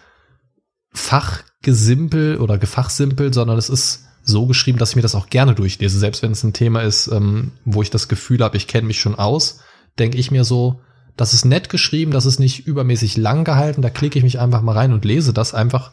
Fachgesimpel oder Gefachsimpel, sondern es ist so geschrieben, dass ich mir das auch gerne durchlese. Selbst wenn es ein Thema ist, ähm, wo ich das Gefühl habe, ich kenne mich schon aus, denke ich mir so, Das ist nett geschrieben, das ist nicht übermäßig lang gehalten, da klicke ich mich einfach mal rein und lese das einfach.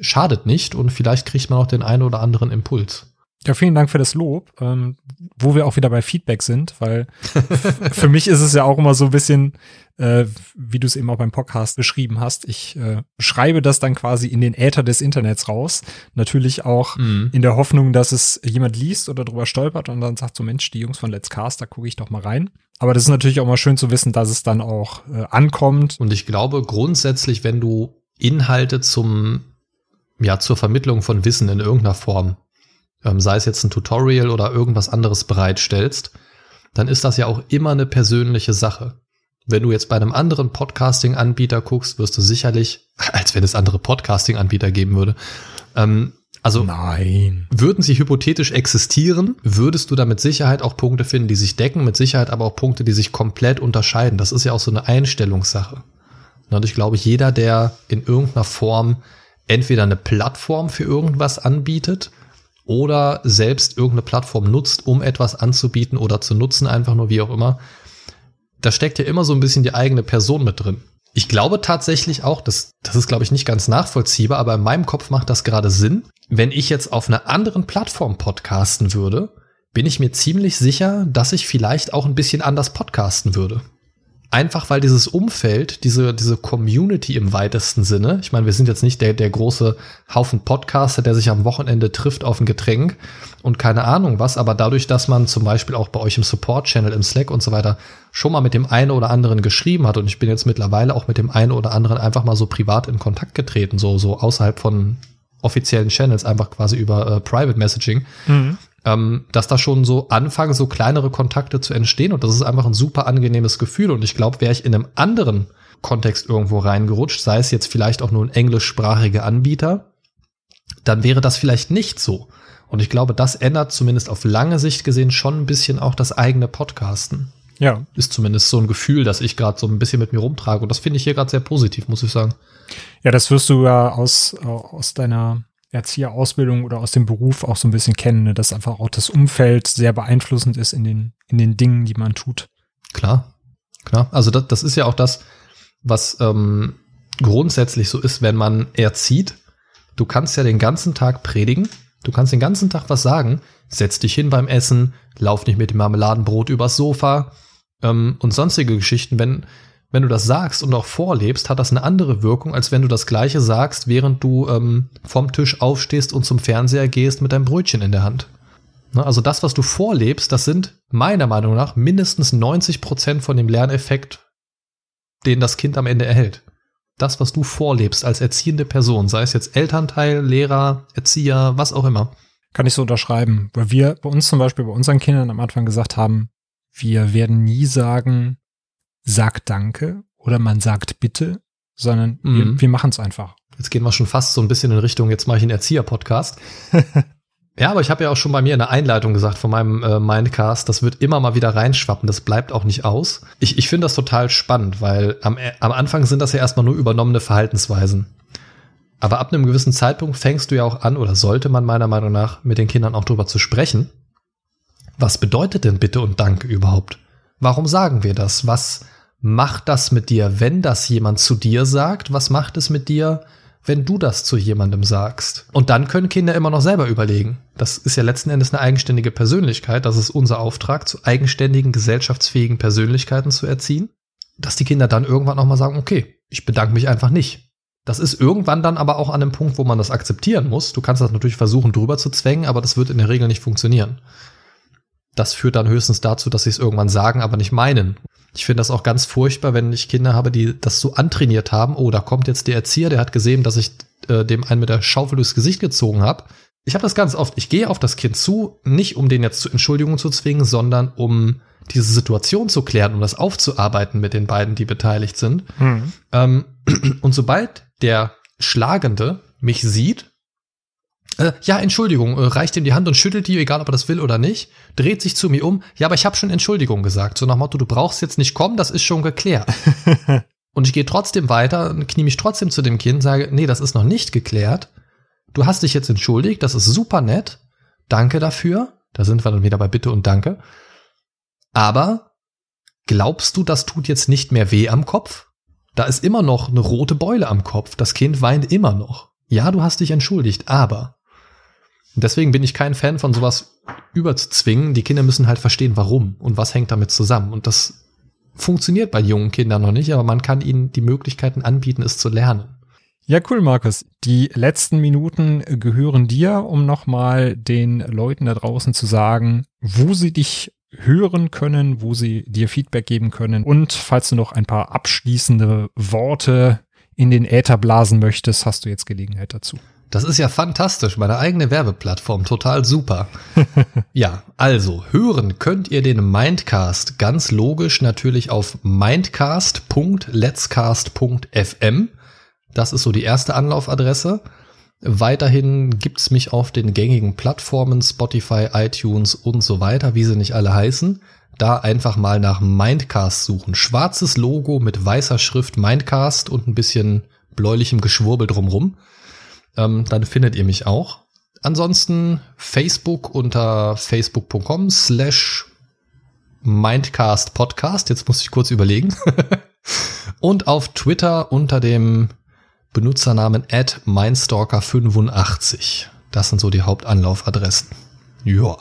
Schadet nicht und vielleicht kriegt man auch den einen oder anderen Impuls. Ja, vielen Dank für das Lob, ähm, wo wir auch wieder bei Feedback sind, weil für mich ist es ja auch immer so ein bisschen, äh, wie du es eben auch beim Podcast beschrieben hast. Ich äh, schreibe das dann quasi in den Äther des Internets raus. Natürlich auch mhm. in der Hoffnung, dass es jemand liest oder drüber stolpert und dann sagt so, Mensch, die Jungs von Let's Cast, da gucke ich doch mal rein. Aber das ist natürlich auch mal schön zu wissen, dass es dann auch äh, ankommt. Und ich glaube grundsätzlich, wenn du Inhalte zum, ja, zur Vermittlung von Wissen in irgendeiner Form ähm, sei es jetzt ein Tutorial oder irgendwas anderes bereitstellst, dann ist das ja auch immer eine persönliche Sache. Wenn du jetzt bei einem anderen Podcasting-Anbieter guckst, wirst du sicherlich, als wenn es andere Podcasting-Anbieter geben würde, ähm, also Nein. würden sie hypothetisch existieren, würdest du da mit Sicherheit auch Punkte finden, die sich decken, mit Sicherheit aber auch Punkte, die sich komplett unterscheiden. Das ist ja auch so eine Einstellungssache. Und ich glaube, jeder, der in irgendeiner Form entweder eine Plattform für irgendwas anbietet oder selbst irgendeine Plattform nutzt, um etwas anzubieten oder zu nutzen, einfach nur wie auch immer, da steckt ja immer so ein bisschen die eigene Person mit drin. Ich glaube tatsächlich auch, das, das ist, glaube ich, nicht ganz nachvollziehbar, aber in meinem Kopf macht das gerade Sinn. Wenn ich jetzt auf einer anderen Plattform podcasten würde, bin ich mir ziemlich sicher, dass ich vielleicht auch ein bisschen anders podcasten würde. Einfach weil dieses Umfeld, diese, diese Community im weitesten Sinne, ich meine, wir sind jetzt nicht der, der große Haufen Podcaster, der sich am Wochenende trifft auf ein Getränk und keine Ahnung was, aber dadurch, dass man zum Beispiel auch bei euch im Support-Channel, im Slack und so weiter schon mal mit dem einen oder anderen geschrieben hat und ich bin jetzt mittlerweile auch mit dem einen oder anderen einfach mal so privat in Kontakt getreten, so, so außerhalb von offiziellen Channels, einfach quasi über äh, Private Messaging. Mhm ähm, dass da schon so anfangen, so kleinere Kontakte zu entstehen. Und das ist einfach ein super angenehmes Gefühl. Und ich glaube, wäre ich in einem anderen Kontext irgendwo reingerutscht, sei es jetzt vielleicht auch nur ein englischsprachiger Anbieter, dann wäre das vielleicht nicht so. Und ich glaube, das ändert zumindest auf lange Sicht gesehen schon ein bisschen auch das eigene Podcasten. Ja. Ist zumindest so ein Gefühl, das ich gerade so ein bisschen mit mir rumtrage. Und das finde ich hier gerade sehr positiv, muss ich sagen. Ja, das wirst du ja aus, aus deiner Erzieherausbildung oder aus dem Beruf auch so ein bisschen kennen, ne? dass einfach auch das Umfeld sehr beeinflussend ist in den, in den Dingen, die man tut. Klar, klar. Also das, das ist ja auch das, was ähm, grundsätzlich so ist, wenn man erzieht. Du kannst ja den ganzen Tag predigen, du kannst den ganzen Tag was sagen, setz dich hin beim Essen, lauf nicht mit dem Marmeladenbrot übers Sofa ähm, und sonstige Geschichten. Wenn, wenn du das sagst und auch vorlebst, hat das eine andere Wirkung, als wenn du das Gleiche sagst, während du ähm, vom Tisch aufstehst und zum Fernseher gehst mit deinem Brötchen in der Hand. Ne, also das, was du vorlebst, das sind meiner Meinung nach mindestens 90 Prozent von dem Lerneffekt, den das Kind am Ende erhält. Das, was du vorlebst als erziehende Person, sei es jetzt Elternteil, Lehrer, Erzieher, was auch immer. Kann ich so unterschreiben, weil wir bei uns zum Beispiel bei unseren Kindern am Anfang gesagt haben, wir werden nie sagen, sagt Danke oder man sagt Bitte, sondern mhm. wir, wir machen es einfach. Jetzt gehen wir schon fast so ein bisschen in Richtung, jetzt mache ich einen Erzieher-Podcast. ja, aber ich habe ja auch schon bei mir in der Einleitung gesagt von meinem äh, Mindcast, das wird immer mal wieder reinschwappen, das bleibt auch nicht aus. Ich, ich finde das total spannend, weil am, äh, am Anfang sind das ja erstmal nur übernommene Verhaltensweisen. Aber ab einem gewissen Zeitpunkt fängst du ja auch an, oder sollte man meiner Meinung nach mit den Kindern auch drüber zu sprechen. Was bedeutet denn Bitte und Danke überhaupt? Warum sagen wir das? Was, macht das mit dir, wenn das jemand zu dir sagt? Was macht es mit dir, wenn du das zu jemandem sagst? Und dann können Kinder immer noch selber überlegen. Das ist ja letzten Endes eine eigenständige Persönlichkeit. Das ist unser Auftrag, zu eigenständigen, gesellschaftsfähigen Persönlichkeiten zu erziehen. Dass die Kinder dann irgendwann auch mal sagen, okay, ich bedanke mich einfach nicht. Das ist irgendwann dann aber auch an einem Punkt, wo man das akzeptieren muss. Du kannst das natürlich versuchen, drüber zu zwängen, aber das wird in der Regel nicht funktionieren. Das führt dann höchstens dazu, dass sie es irgendwann sagen, aber nicht meinen. Ich finde das auch ganz furchtbar, wenn ich Kinder habe, die das so antrainiert haben. Oh, da kommt jetzt der Erzieher, der hat gesehen, dass ich äh, dem einen mit der Schaufel durchs Gesicht gezogen habe. Ich habe das ganz oft. Ich gehe auf das Kind zu, nicht um den jetzt zu Entschuldigungen zu zwingen, sondern um diese Situation zu klären, um das aufzuarbeiten mit den beiden, die beteiligt sind. Mhm. Ähm, und sobald der Schlagende mich sieht äh, ja, Entschuldigung, äh, reicht ihm die Hand und schüttelt die, egal ob er das will oder nicht, dreht sich zu mir um. Ja, aber ich habe schon Entschuldigung gesagt. So nach Motto, du brauchst jetzt nicht kommen, das ist schon geklärt. und ich gehe trotzdem weiter, knie mich trotzdem zu dem Kind, sage, nee, das ist noch nicht geklärt. Du hast dich jetzt entschuldigt, das ist super nett. Danke dafür. Da sind wir dann wieder bei Bitte und Danke. Aber glaubst du, das tut jetzt nicht mehr weh am Kopf? Da ist immer noch eine rote Beule am Kopf. Das Kind weint immer noch. Ja, du hast dich entschuldigt, aber. Deswegen bin ich kein Fan von sowas überzuzwingen. Die Kinder müssen halt verstehen, warum und was hängt damit zusammen. Und das funktioniert bei jungen Kindern noch nicht, aber man kann ihnen die Möglichkeiten anbieten, es zu lernen. Ja, cool, Markus. Die letzten Minuten gehören dir, um nochmal den Leuten da draußen zu sagen, wo sie dich hören können, wo sie dir Feedback geben können. Und falls du noch ein paar abschließende Worte in den Äther blasen möchtest, hast du jetzt Gelegenheit dazu. Das ist ja fantastisch, meine eigene Werbeplattform, total super. ja, also hören könnt ihr den Mindcast ganz logisch natürlich auf mindcast.letscast.fm. Das ist so die erste Anlaufadresse. Weiterhin gibt's mich auf den gängigen Plattformen Spotify, iTunes und so weiter, wie sie nicht alle heißen. Da einfach mal nach Mindcast suchen. Schwarzes Logo mit weißer Schrift Mindcast und ein bisschen bläulichem Geschwurbel drumrum. Ähm, dann findet ihr mich auch. Ansonsten Facebook unter facebook.com slash Mindcast Podcast. Jetzt muss ich kurz überlegen. und auf Twitter unter dem Benutzernamen at mindstalker85. Das sind so die Hauptanlaufadressen. Ja.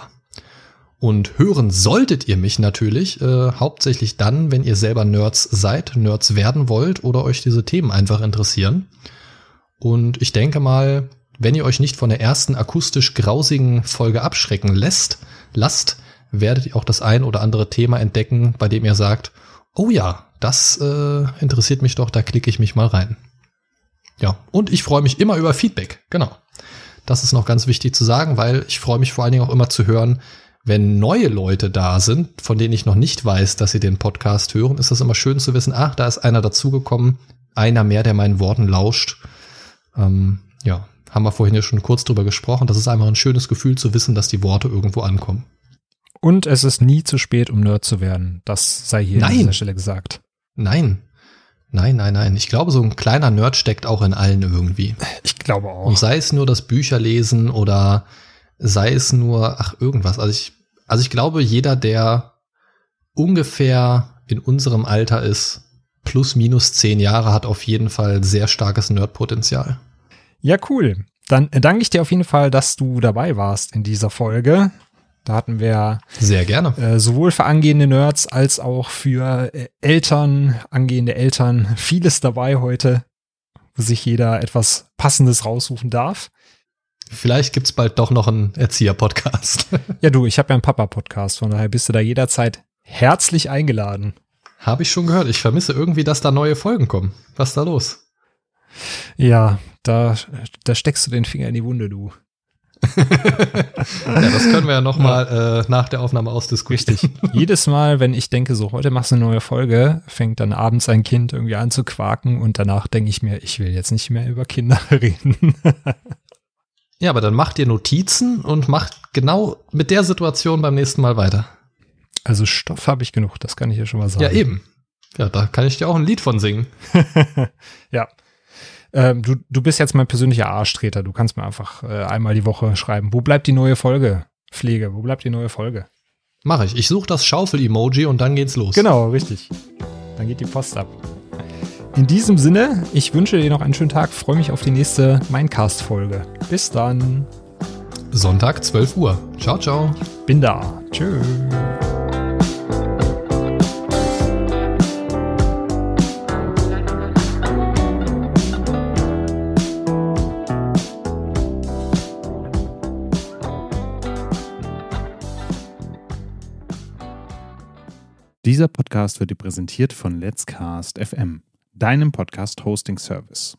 Und hören solltet ihr mich natürlich äh, hauptsächlich dann, wenn ihr selber Nerds seid, Nerds werden wollt oder euch diese Themen einfach interessieren. Und ich denke mal, wenn ihr euch nicht von der ersten akustisch grausigen Folge abschrecken lässt, lasst, werdet ihr auch das ein oder andere Thema entdecken, bei dem ihr sagt, oh ja, das äh, interessiert mich doch, da klicke ich mich mal rein. Ja, und ich freue mich immer über Feedback. Genau. Das ist noch ganz wichtig zu sagen, weil ich freue mich vor allen Dingen auch immer zu hören, wenn neue Leute da sind, von denen ich noch nicht weiß, dass sie den Podcast hören, ist das immer schön zu wissen, ach, da ist einer dazugekommen, einer mehr, der meinen Worten lauscht. Ähm, ja, haben wir vorhin ja schon kurz drüber gesprochen. Das ist einfach ein schönes Gefühl zu wissen, dass die Worte irgendwo ankommen. Und es ist nie zu spät, um Nerd zu werden. Das sei hier Nein. an dieser Stelle gesagt. Nein, Nein, nein, nein. Ich glaube, so ein kleiner Nerd steckt auch in allen irgendwie. Ich glaube auch. Und sei es nur das Bücherlesen oder sei es nur, ach, irgendwas. Also ich, also ich glaube, jeder, der ungefähr in unserem Alter ist, plus minus zehn Jahre, hat auf jeden Fall sehr starkes Nerdpotenzial. Ja, cool. Dann danke ich dir auf jeden Fall, dass du dabei warst in dieser Folge. Da hatten wir sehr gerne äh, sowohl für angehende Nerds als auch für äh, Eltern, angehende Eltern vieles dabei heute, wo sich jeder etwas Passendes raussuchen darf. Vielleicht gibt's bald doch noch einen Erzieher-Podcast. ja, du, ich habe ja einen Papa-Podcast, von daher bist du da jederzeit herzlich eingeladen. Habe ich schon gehört. Ich vermisse irgendwie, dass da neue Folgen kommen. Was ist da los? Ja, da, da steckst du den Finger in die Wunde, du ja, das können wir ja nochmal ja. äh, nach der Aufnahme ausdiskutieren. Richtig. Jedes Mal, wenn ich denke, so heute machst du eine neue Folge, fängt dann abends ein Kind irgendwie an zu quaken und danach denke ich mir, ich will jetzt nicht mehr über Kinder reden. ja, aber dann macht ihr Notizen und macht genau mit der Situation beim nächsten Mal weiter. Also Stoff habe ich genug, das kann ich ja schon mal sagen. Ja, eben. Ja, da kann ich dir auch ein Lied von singen. ja, ähm, du, du bist jetzt mein persönlicher Arschtreter. Du kannst mir einfach äh, einmal die Woche schreiben. Wo bleibt die neue Folge? Pflege, wo bleibt die neue Folge? Mache ich. Ich suche das Schaufel-Emoji und dann geht's los. Genau, richtig. Dann geht die Post ab. In diesem Sinne, ich wünsche dir noch einen schönen Tag. Freue mich auf die nächste Mindcast-Folge. Bis dann. Sonntag, 12 Uhr. Ciao, ciao. Bin da. Tschüss. Dieser Podcast wird dir präsentiert von Let's Cast FM, deinem Podcast Hosting Service.